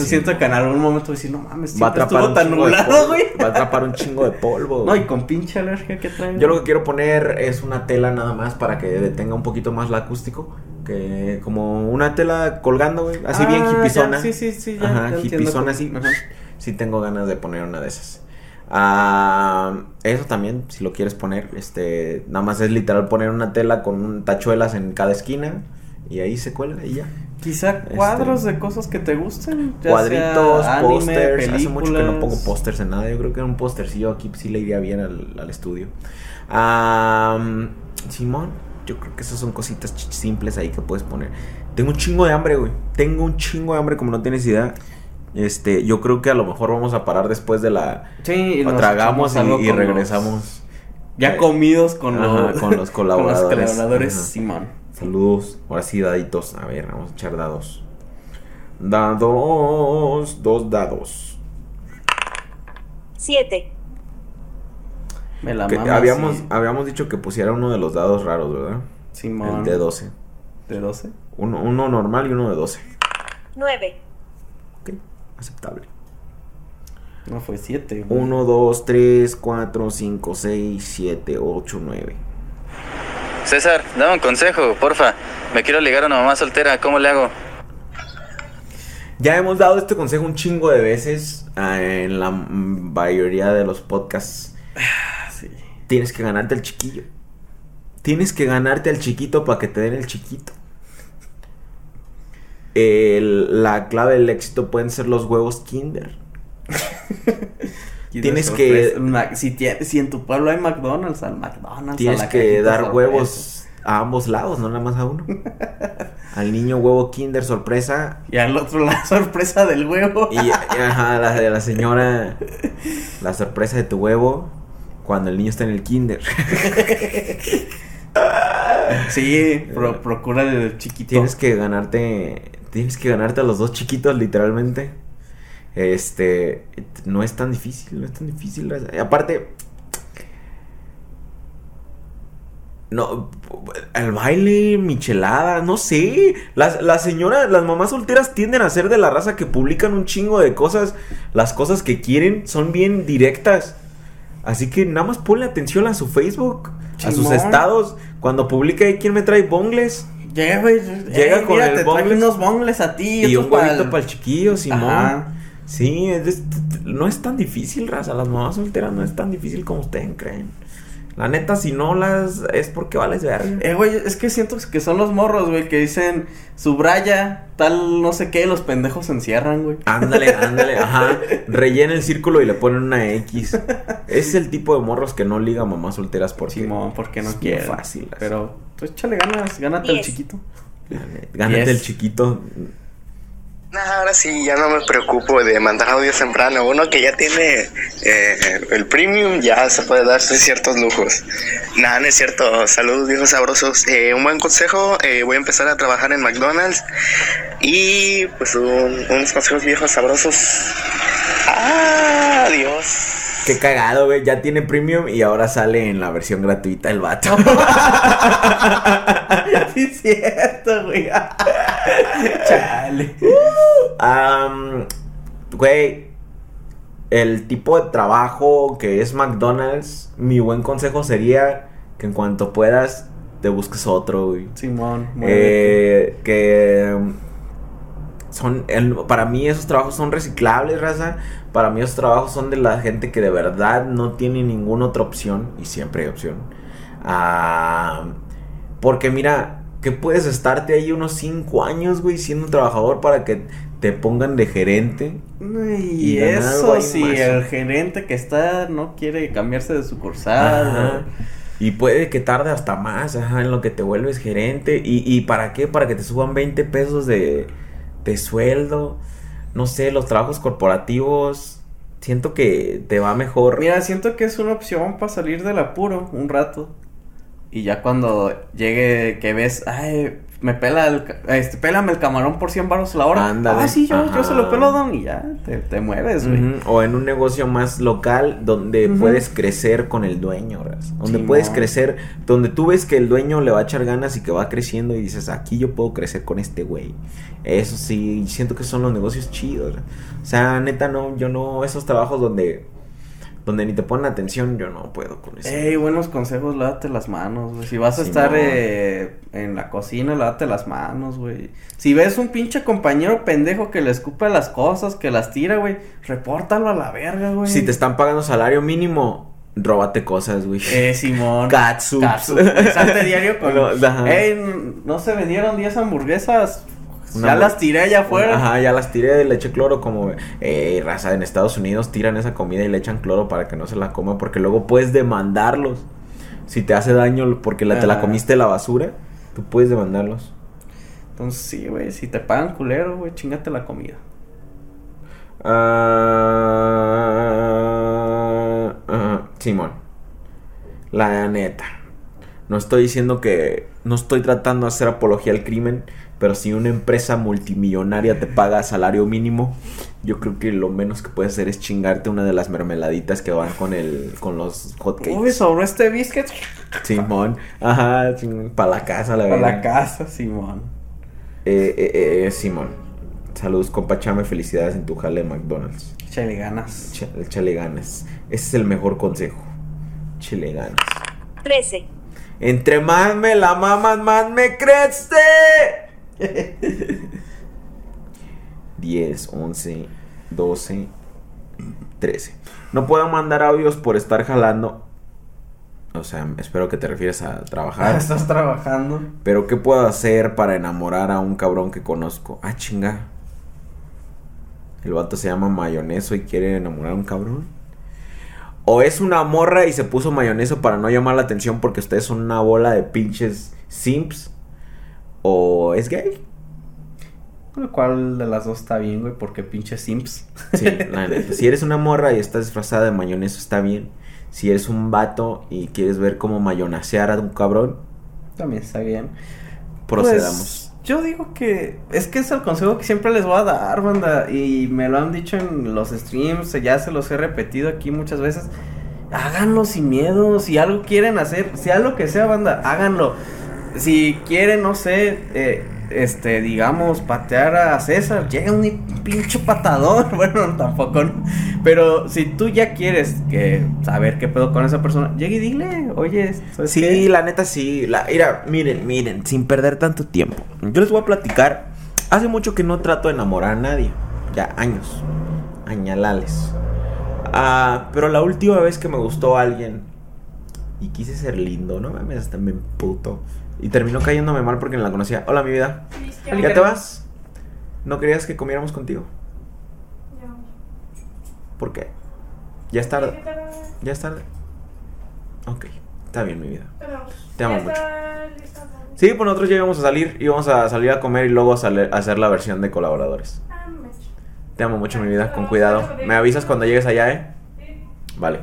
Yo siento que en algún momento voy a decir, no mames, Va a atrapar tan chingo de nublado, polvo. güey. Va a atrapar un chingo de polvo. No, y con pinche alergia que trae. Yo lo que quiero poner es una tela nada más para que detenga un poquito más la acústico. Que como una tela colgando, güey. Así bien Ah, hipizona. Sí, sí, sí, ya. Ajá, ya hipizona así. Ajá. Sí tengo ganas de poner una de esas. Ah, eso también, si lo quieres poner, este, nada más es literal poner una tela con un- tachuelas en cada esquina y ahí se cuelga y ya. Quizá cuadros de cosas que te gusten. ya Este, Cuadritos, pósters. Hace mucho que no pongo pósters en nada. Yo creo que un póstercillo aquí sí le iría bien al, al estudio. Am, Simón, yo creo que esas son cositas simples ahí que puedes poner. Tengo un chingo de hambre, güey. Tengo un chingo de hambre, como no tienes idea. Este, yo creo que a lo mejor vamos a parar después de la. Sí, nos tragamos y, y con los- regresamos. ya Eh, comidos con, ajá, los, con los colaboradores. con los colaboradores. Simón. Saludos. Ahora sí, daditos. A ver, vamos a echar dados. Dados. Dos dados. 7, Me la Que mama, habíamos, sí. habíamos dicho que pusiera uno de los dados raros, ¿verdad? Simón. El de 12. ¿De 12? Uno, uno normal y uno de 12. 9, Ok, aceptable. No, fue 7. 1, 2, 3, 4, 5, 6, 7, 8, 9. César, dame un consejo, porfa. Me quiero ligar a una mamá soltera, ¿cómo le hago? Ya hemos dado este consejo un chingo de veces ah, en la mayoría de los podcasts. Sí. Tienes que ganarte al chiquillo. Tienes que ganarte al chiquito para que te den el chiquito. El- la clave del éxito pueden ser los huevos Kinder. Tienes de que- si, en tu pueblo hay McDonald's, al McDonald's. a Tienes la que dar sorpresa. huevos a ambos lados, no nada más a uno. al niño huevo Kinder sorpresa. Y al otro la sorpresa del huevo. Y, y, ajá, la de la señora, la sorpresa de tu huevo cuando el niño está en el Kinder. Sí, pro- procura el chiquito. Tienes que ganarte, tienes que ganarte a los dos chiquitos literalmente. Este, no es tan difícil, no es tan difícil. Aparte, no, el baile, michelada, no sé. Las, las señoras, las mamás solteras tienden a ser de la raza que publican un chingo de cosas. Las cosas que quieren son bien directas. Así que nada más ponle atención a su Facebook, a sus estados. Cuando publica ahí quién me trae bongles. Llega, güey. Llega eh, con mira, el te unos bongles a ti. Y un pa'l- para el chiquillo, Simón. Ajá. Sí, es- es- no es tan difícil, raza. Las mamás solteras no es tan difícil como ustedes creen. La neta, si no las es porque vales verga. Eh, güey, es que siento que son los morros, güey, que dicen subraya, tal, no sé qué, los pendejos se encierran, güey. Ándale, ándale, ajá. Rellena el círculo y le ponen una X. Es el tipo de morros que no liga a mamás solteras porque. Simón, porque no quieren. fácil. así. Pero, pues échale ganas, gánate el chiquito. Gánate el chiquito. Nah, ahora sí, ya no me preocupo de mandar audios temprano. Uno que ya tiene eh, el premium ya se puede darse ciertos lujos. Nada, no es cierto. Saludos, viejos sabrosos. Eh, un buen consejo, eh, voy a empezar a trabajar en McDonald's. Y pues un- unos consejos viejos sabrosos. Adiós. Qué cagado, güey. Ya tiene premium y ahora sale en la versión gratuita el vato. sí, es cierto, güey. Chale. Am, Güey, el tipo de trabajo que es McDonald's, mi buen consejo sería que en cuanto puedas te busques otro, güey. Simón. Eh, que um, son el- para mí esos trabajos son reciclables, raza. Para mí esos trabajos son de la gente que de verdad no tiene ninguna otra opción y siempre hay opción. Ah, porque mira, que puedes estarte ahí unos 5 años, güey, siendo un trabajador para que te pongan de gerente. Y, eso ahí sí, el gerente que está no quiere cambiarse de sucursal. Ajá. güey. Y puede que tarde hasta más, ajá, en lo que te vuelves gerente. ¿Y, y para qué? Para que te suban 20 pesos de, de sueldo. No sé, los trabajos corporativos. Siento que te va mejor. Mira, siento que es una opción para salir del apuro un rato. Y ya cuando llegue que ves, ay, me pela el, este, pélame el camarón por 100 baros la hora. Ándale. Ah, sí, yo, yo se lo pelo, don, y ya, te, te mueves, güey. O en un negocio más local donde puedes crecer con el dueño, ¿verdad? Donde puedes crecer, donde tú ves que el dueño le va a echar ganas y que va creciendo y dices, aquí yo puedo crecer con este güey. Eso sí, siento que son los negocios chidos. ¿verdad? O sea, neta, no, yo no, esos trabajos donde, donde ni te ponen atención, yo no puedo con eso. Ey, buenos consejos, lávate las manos, güey. Si vas a estar eh, en la cocina, lávate las manos, güey. Si ves un pinche compañero pendejo que le escupe las cosas, que las tira, güey, repórtalo a la verga, güey. Si te están pagando salario mínimo, róbate cosas, güey. Eh, Simón. Catsups. Catsup. Salte diario con... No, ¿no se vendieron 10 hamburguesas? Una ya las tiré allá afuera. Ajá, ya las tiré, le eché cloro como, eh, raza, en Estados Unidos tiran esa comida y le echan cloro para que no se la coma porque luego puedes demandarlos. Si te hace daño porque la, te la comiste la basura, tú puedes demandarlos. Entonces, sí, güey, si te pagan culero, güey, chingate la comida. Ah, ah, Simón, la neta. No estoy diciendo que. No estoy tratando de hacer apología al crimen. Pero si una empresa multimillonaria te paga salario mínimo, yo creo que lo menos que puedes hacer es chingarte una de las mermeladitas que van con el con los hotcakes. Uy, sobró este biscuit. Simón, ajá, para la casa, la Para verdad. la casa, Simón. Eh, eh, eh, Simón, saludos, compa Chame, felicidades en tu jale de McDonald's. Échale ganas. Ch- Échale ganas. Ese es el mejor consejo. Échale ganas. 13. Entre más me la mamas, más me crece. 10, 11, 12, 13. No puedo mandar audios por estar jalando. O sea, espero que te refieres a trabajar. Estás trabajando. Pero ¿qué puedo hacer para enamorar a un cabrón que conozco? Ah, chinga. El vato se llama Mayoneso y quiere enamorar a un cabrón. O es una morra y se puso mayoneso para no llamar la atención porque ustedes son una bola de pinches simps. o es gay. ¿Cuál de las dos está bien, güey? Porque pinche simps. Sí, la neta. Si eres una morra y estás disfrazada de mayonesa, está bien. Si eres un vato y quieres ver cómo mayonasear a un cabrón, También está bien. procedamos. Pues, yo digo que es que es el consejo que siempre les voy a dar, banda. Y me lo han dicho en los streams, ya se los he repetido aquí muchas veces. Háganlo sin miedo. Si algo quieren hacer, sea lo que sea, banda, háganlo. Si quieren, no sé, eh, este, digamos, patear a César, llega un pinche patador. Bueno, tampoco. ¿no? Pero si tú ya quieres que saber qué pedo con esa persona, llegue y dile, oye, ¿sabes Sí, qué? la neta sí. La, mira, miren, miren, sin perder tanto tiempo. Yo les voy a platicar. Hace mucho que no trato de enamorar a nadie. Ya, años. Añalales. Ah, pero la última vez que me gustó alguien y quise ser lindo, no mames, me puto. Y terminó cayéndome mal porque no la conocía. Hola, mi vida. ¿Ya te vas? ¿No querías que comiéramos contigo? ¿Por qué? Ya es tarde. Ya es tarde. Ok, está bien, mi vida. Te amo mucho. Sí, pues nosotros ya íbamos a salir, íbamos a salir a comer y luego sale- a hacer la versión de colaboradores. Te amo mucho, mi vida, con cuidado. Me avisas cuando llegues allá, ¿eh? Vale.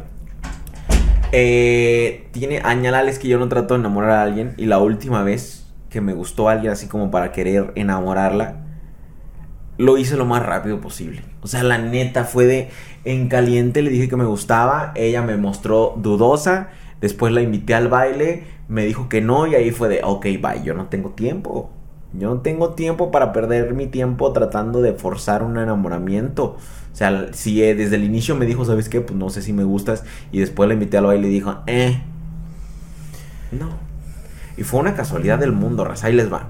Eh, tiene añalales que yo no trato de enamorar a alguien y la última vez que me gustó a alguien así como para querer enamorarla, lo hice lo más rápido posible. O sea, la neta fue de en caliente, le dije que me gustaba, ella me mostró dudosa, después la invité al baile, me dijo que no y ahí fue de, ok, bye, yo no tengo tiempo. Yo no tengo tiempo para perder mi tiempo tratando de forzar un enamoramiento. O sea, si eh, desde el inicio me dijo, ¿sabes qué? Pues no sé si me gustas. Y después la invité al baile y dijo, eh. No. Y fue una casualidad del mundo, raza. Ahí les va.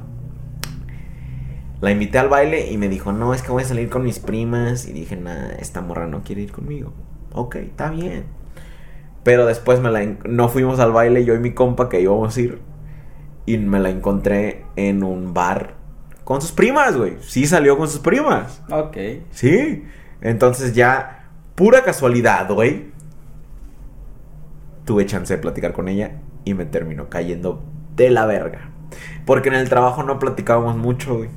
La invité al baile y me dijo, no, es que voy a salir con mis primas. Y dije, nah, esta morra no quiere ir conmigo. Ok, está bien. Pero después me la no fuimos al baile, yo y mi compa que íbamos a ir. Y me la encontré en un bar con sus primas, güey. Sí salió con sus primas. Ok. Sí. Entonces ya, pura casualidad, güey. Tuve chance de platicar con ella y me terminó cayendo de la verga. Porque en el trabajo no platicábamos mucho, güey.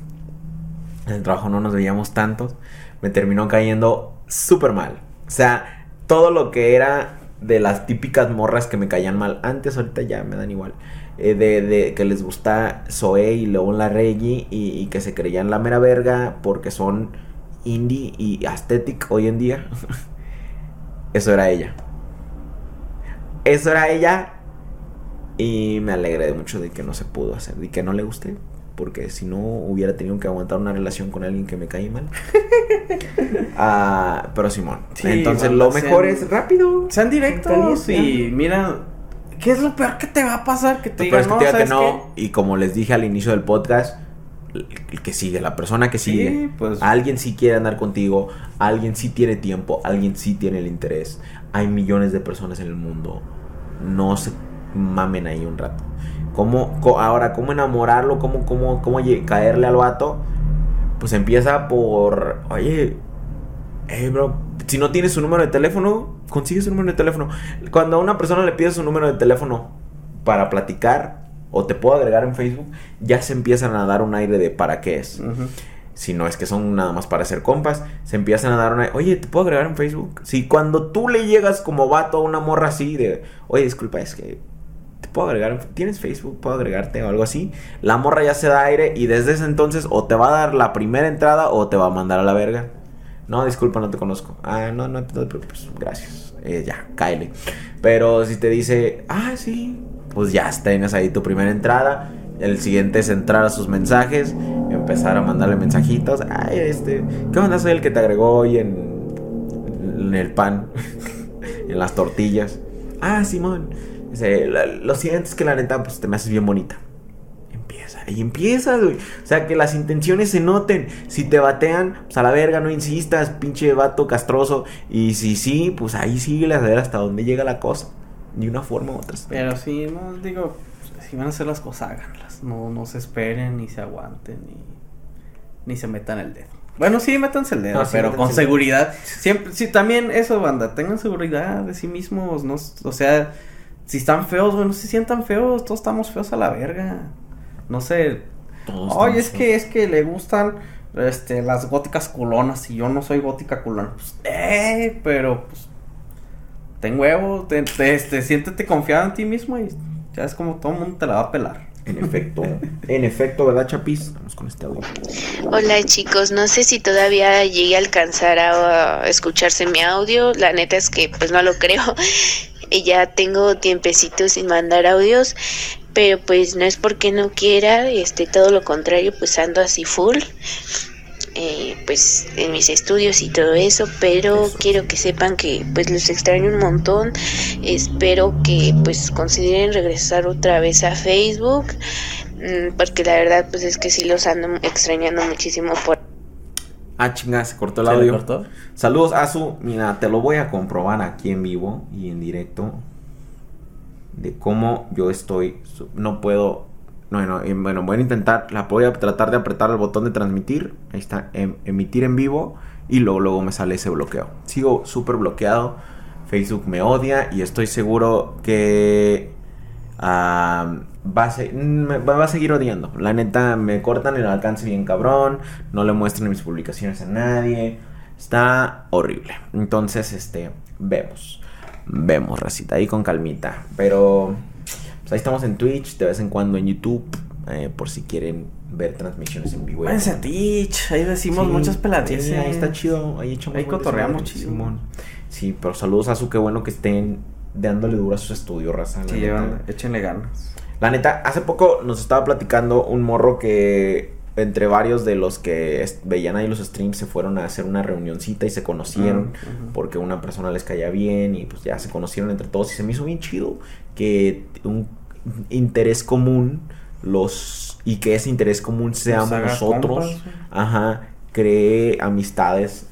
En el trabajo no nos veíamos tantos. Me terminó cayendo súper mal. O sea, todo lo que era de las típicas morras que me caían mal antes, ahorita ya me dan igual. Eh, de, de que les gusta Zoe y León la Reggie y, y que se creían la mera verga porque son indie y aesthetic hoy en día. Eso era ella. Eso era ella. Y me alegré mucho de que no se pudo hacer. Y que no le gusté. Porque si no hubiera tenido que aguantar una relación con alguien que me cae mal. Ah, pero Simón. Sí, Entonces lo mejor sean- es rápido. Sean directos y mira, ¿qué es lo peor que te va a pasar? Que te digan, que no, te diga que ¿sabes no. Y como les dije al inicio del podcast, el que sigue, la persona que Sí, sigue. pues- Alguien sí quiere andar contigo, alguien sí tiene tiempo, alguien sí tiene el interés. Hay millones de personas en el mundo. No se mamen ahí un rato. ¿Cómo, co- ahora, ¿cómo enamorarlo? ¿Cómo, cómo, cómo caerle al vato? Pues empieza por, oye, eh, bro, si no tienes su número de teléfono, consigue su número de teléfono. Cuando a una persona le pides su número de teléfono para platicar o te puedo agregar en Facebook, ya se empiezan a dar un aire de para qué es. Si no es que son nada más para hacer compas, se empiezan a dar una... Oye, ¿te puedo agregar en Facebook? Si cuando tú le llegas como vato a una morra así de... Oye, disculpa, es que... ¿Te puedo agregar? en- ¿Tienes Facebook? ¿Puedo agregarte o algo así? La morra ya se da aire y desde ese entonces o te va a dar la primera entrada o te va a mandar a la verga. No, disculpa, no te conozco. Ah, no, no, no te preocupes. Gracias. Eh, ya, cáele. Pero si te dice, ah, sí, pues ya tienes ahí tu primera entrada. El siguiente es entrar a sus mensajes, empezar a mandarle mensajitos. Ay, este, ¿qué onda? Soy el que te agregó hoy en, el pan, en las tortillas. Ah, Simón. Dice, "La- lo siento, es que la neta, pues te me haces bien bonita. Empieza, y empieza, güey. O sea, que las intenciones se noten. Si te batean, pues a la verga, no insistas, pinche vato castroso. Y si sí, pues ahí sigue a ver hasta dónde llega la cosa. De una forma u otra. Pero sí, no, digo, si van a hacer las cosas, háganlas. No, no se esperen, ni se aguanten, ni, ni se metan el dedo. Bueno, sí, métanse el dedo, No, pero con seguridad. Siempre, sí, también eso, banda, tengan seguridad de sí mismos, no, o sea, si están feos, bueno, no se sientan feos, todos estamos feos a la verga. No sé, Todos Oye, es que, es que le gustan este, las góticas culonas y yo no soy gótica culona. Pues, eh, pero pues, ten huevo, te, te- este, siéntete confiado en ti mismo y ya es como todo el mundo te la va a pelar. En efecto, en efecto, ¿verdad, Chapis? Vamos con este audio. Hola chicos, no sé si todavía llegue a alcanzar a, a escucharse mi audio, la neta es que pues no lo creo, y ya tengo tiempecito sin mandar audios, pero pues no es porque no quiera, este todo lo contrario, pues ando así full, eh, pues en mis estudios y todo eso, pero quiero que sepan que pues los extraño un montón, espero que pues consideren regresar otra vez a Facebook, mm, porque la verdad pues es que sí los ando extrañando muchísimo por Ah, chinga, se cortó el ¿Se audio. cortó? Saludos, Azu. Mira, te lo voy a comprobar aquí en vivo y en directo. De cómo yo estoy. No puedo. Bueno, bueno, voy a intentar. La voy a tratar de apretar el botón de transmitir. Ahí está, em- emitir en vivo. Y luego, luego me sale ese bloqueo. Sigo súper bloqueado. Facebook me odia. Y estoy seguro que. va, a me va a seguir odiando. La neta, me cortan el alcance bien cabrón. No le muestran mis publicaciones a nadie. Está horrible. Entonces, este, vemos. Vemos, racita, ahí con calmita. Pero, pues ahí estamos en Twitch, de vez en cuando en YouTube. eh, por si quieren ver transmisiones en vivo. Váyanse a Twitch, ahí decimos Sí, muchas sí, ahí está chido. Ahí echamos Ahí cotorreamos chido. Sí, pero saludos a su qué bueno que estén dándole duro a sus estudios, raza. Sí, llevan- échenle ganas. La neta, hace poco nos estaba platicando un morro que entre varios de los que veían ahí los streams se fueron a hacer una reunioncita y se conocieron Mm, ujú. porque una persona les caía bien y pues ya se conocieron entre todos y se me hizo bien chido que un interés común los y que ese interés común seamos nosotros, ajá, cree amistades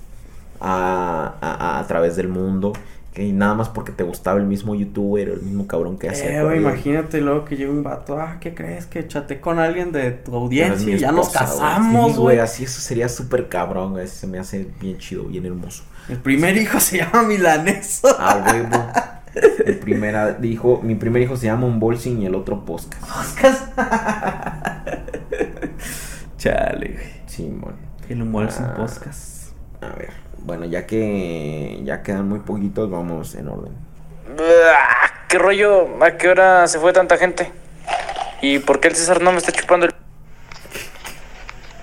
a, a- a través del mundo. Que nada más porque te gustaba el mismo youtuber, el mismo cabrón que hacía. Eh, güey, imagínate luego que llega un vato, ah, ¿qué crees? Que chaté con alguien de tu audiencia y ya nos güey. casamos, Sí, güey. Así eso sería súper cabrón, güey. Se me hace bien chido, bien hermoso. El primer hijo se llama Milaneso. A huevo. El primera dijo, mi primer hijo se llama un bolsing y el otro poscas. Chale, güey. Sí. El humor Ah. A ver, bueno, ya que ya quedan muy poquitos, vamos en orden. ¿Qué rollo? ¿A qué hora se fue tanta gente? ¿Y por qué el César no me está chupando el...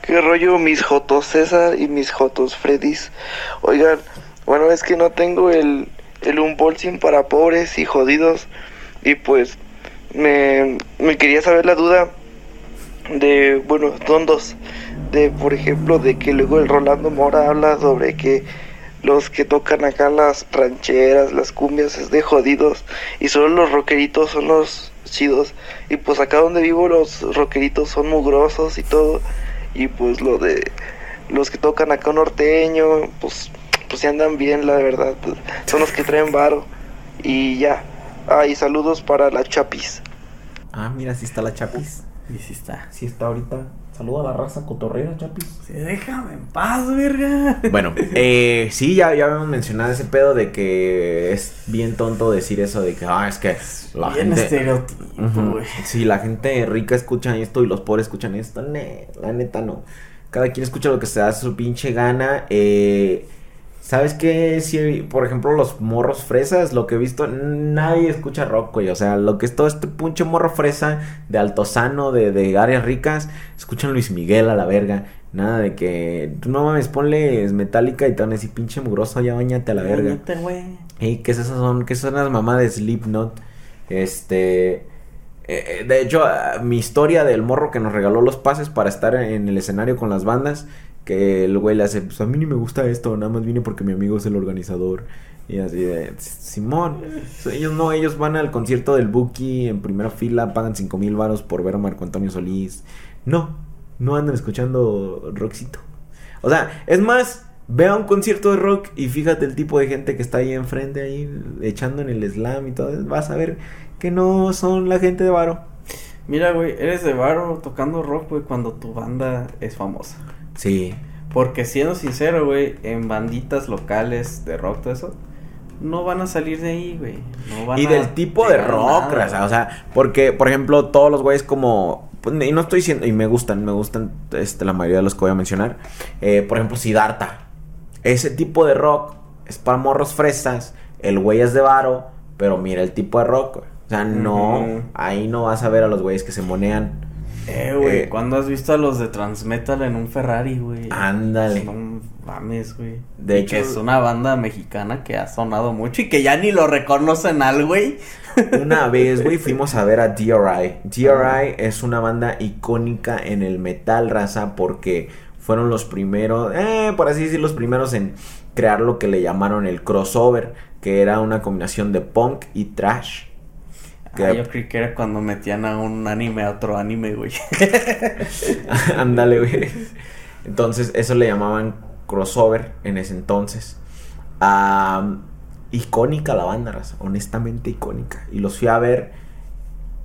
¿Qué rollo mis Jotos César y mis Jotos Freddys? Oigan, bueno, es que no tengo el, el unboxing para pobres y jodidos. Y pues me, me quería saber la duda de, bueno, son dos. De, por ejemplo, de que luego el Rolando Mora habla sobre que los que tocan acá las rancheras, las cumbias es de jodidos y solo los rockeritos son los chidos. Y pues acá donde vivo los rockeritos son mugrosos y todo. Y pues lo de los que tocan acá norteño, pues pues sí andan bien, la verdad. pues, son los que traen varo. Y ya. Ah, y saludos para la Chapis. Ah, mira, sí está la Chapis. Y sí está. Sí está ahorita. Saluda a la raza cotorrera, Chapis. Sí, déjame en paz, verga. Bueno, eh, sí, ya, ya habíamos mencionado ese pedo de que es bien tonto decir eso de que, ah, es que la Bien gente... estereotipo, güey. Sí, la gente rica escucha esto y los pobres escuchan esto. Ne, la neta no. Cada quien escucha lo que se da su pinche gana. Eh, ¿Sabes qué? Si, por ejemplo, los morros fresas, lo que he visto, nadie escucha rock, güey. O sea, lo que es todo este pinche morro fresa de Altozano, de, de áreas ricas, escuchan Luis Miguel a la verga. Nada de que, no mames, ponle Metallica y te van a decir, pinche mugroso, ya bañate a la verga. Bañate, güey. ¿Y qué es esas son? ¿Qué son las mamás de Slipknot? Este. eh, de hecho, ah, mi historia del morro que nos regaló los pases para estar en el escenario con las bandas. Que el güey le hace, pues a mí ni me gusta esto, nada más vine porque mi amigo es el organizador. Y así de, Simón, ellos no, ellos van al concierto del Buki en primera fila, pagan 5 mil varos por ver a Marco Antonio Solís. No, no andan escuchando rockcito. O sea, es más, ve a un concierto de rock y fíjate el tipo de gente que está ahí enfrente, ahí echando en el slam y todo. Vas a ver que no son la gente de varo. Mira, güey, eres de varo tocando rock, güey, cuando tu banda es famosa. Sí. Porque siendo sincero, güey, en banditas locales de rock, todo eso, no van a salir de ahí, güey. No van Y a del tipo de rock, nada. raza, o sea, porque, por ejemplo, todos los güeyes como pues, y no estoy diciendo, y me gustan, me gustan este, la mayoría de los que voy a mencionar. Eh, por ejemplo, Siddhartha. Ese tipo de rock es para morros fresas. El güey es de varo, pero mira el tipo de rock. güey. O sea, no, ahí no vas a ver a los güeyes que se monean. Eh, güey, Eh, ¿cuándo has visto a los de Transmetal en un Ferrari, güey? Ándale. No mames, güey. De Y hecho- que es una banda mexicana que ha sonado mucho y que ya ni lo reconocen al güey. Una vez, güey, fuimos a ver a DRI. DRI es una banda icónica en el metal, raza, porque fueron los primeros, eh, por así decir, los primeros en crear lo que le llamaron el crossover, que era una combinación de punk y trash. Que- Ah, yo creí que era cuando metían a un anime a otro anime, güey. Ándale, güey. Entonces, eso le llamaban crossover en ese entonces. Icónica la banda, raza, honestamente icónica. Y los fui a ver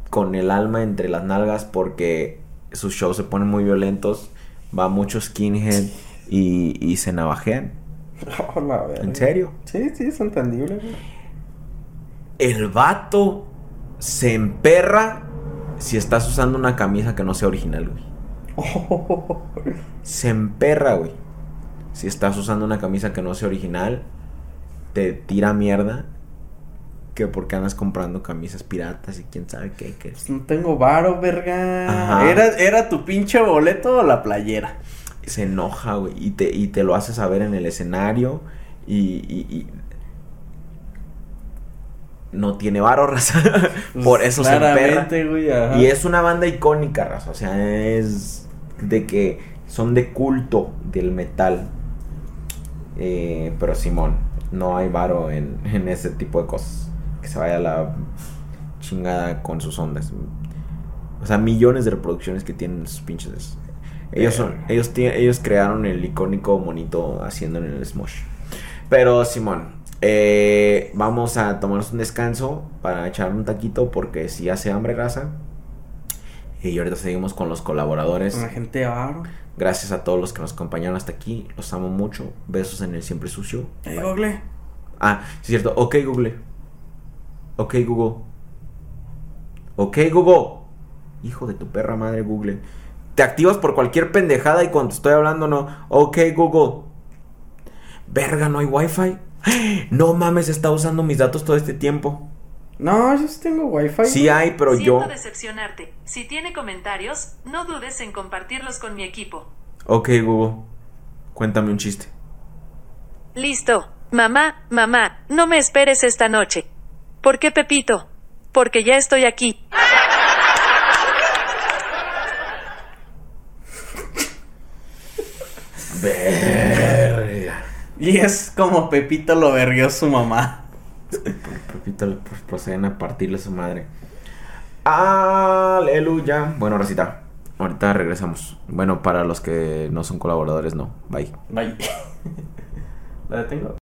con el alma entre las nalgas porque sus shows se ponen muy violentos. Va mucho skinhead y, y se navajean. Oh, la. ¿En serio? Sí, sí, es entendible, güey. El vato se emperra si estás usando una camisa que no sea original, güey. Se emperra, güey. Si estás usando una camisa que no sea original, te tira mierda. Que porque andas comprando camisas piratas y quién sabe qué. qué. No tengo varo, verga. Ajá. ¿Era, ¿Era tu pinche boleto o la playera? Se enoja, güey. Y te, y te lo hace saber en el escenario. Y, y- y no tiene varo, raza. Por eso se emperra. Güey, ajá. Y es una banda icónica, raza. O sea, es de que son de culto del metal. Eh, pero Simón, no hay varo en, en ese tipo de cosas. Que se vaya a la chingada con sus ondas. O sea, millones de reproducciones que tienen sus pinches. Ellos son, ellos, tie- ellos crearon el icónico monito haciendo en el Smosh. Pero Simón, eh, vamos a tomarnos un descanso para echar un taquito porque si hace hambre raza. Y ahorita seguimos con los colaboradores. Con la gente de. Gracias a todos los que nos acompañaron hasta aquí. Los amo mucho. Besos en el siempre sucio. Eh, Bye. Google. Ah, es cierto. Ok, Google. Ok, Google. Ok, Google. Hijo de tu perra madre, Google. Te activas por cualquier pendejada y cuando estoy hablando no. Ok, Google. Verga, no hay wifi. No mames, está usando mis datos todo este tiempo. No, yo sí tengo wifi. Sí hay, pero Siento yo... decepcionarte. Si tiene comentarios, no dudes en compartirlos con mi equipo. Ok, Google. Cuéntame un chiste. Listo. Mamá, mamá, no me esperes esta noche. ¿Por qué, Pepito? Porque ya estoy aquí. Verga. Y es como Pepito lo verguió su mamá. Pepito le pro- proceden a partirle su madre. Aleluya. Bueno, Rosita, ahorita regresamos. Bueno, para los que no son colaboradores, no. Bye. Bye. La detengo.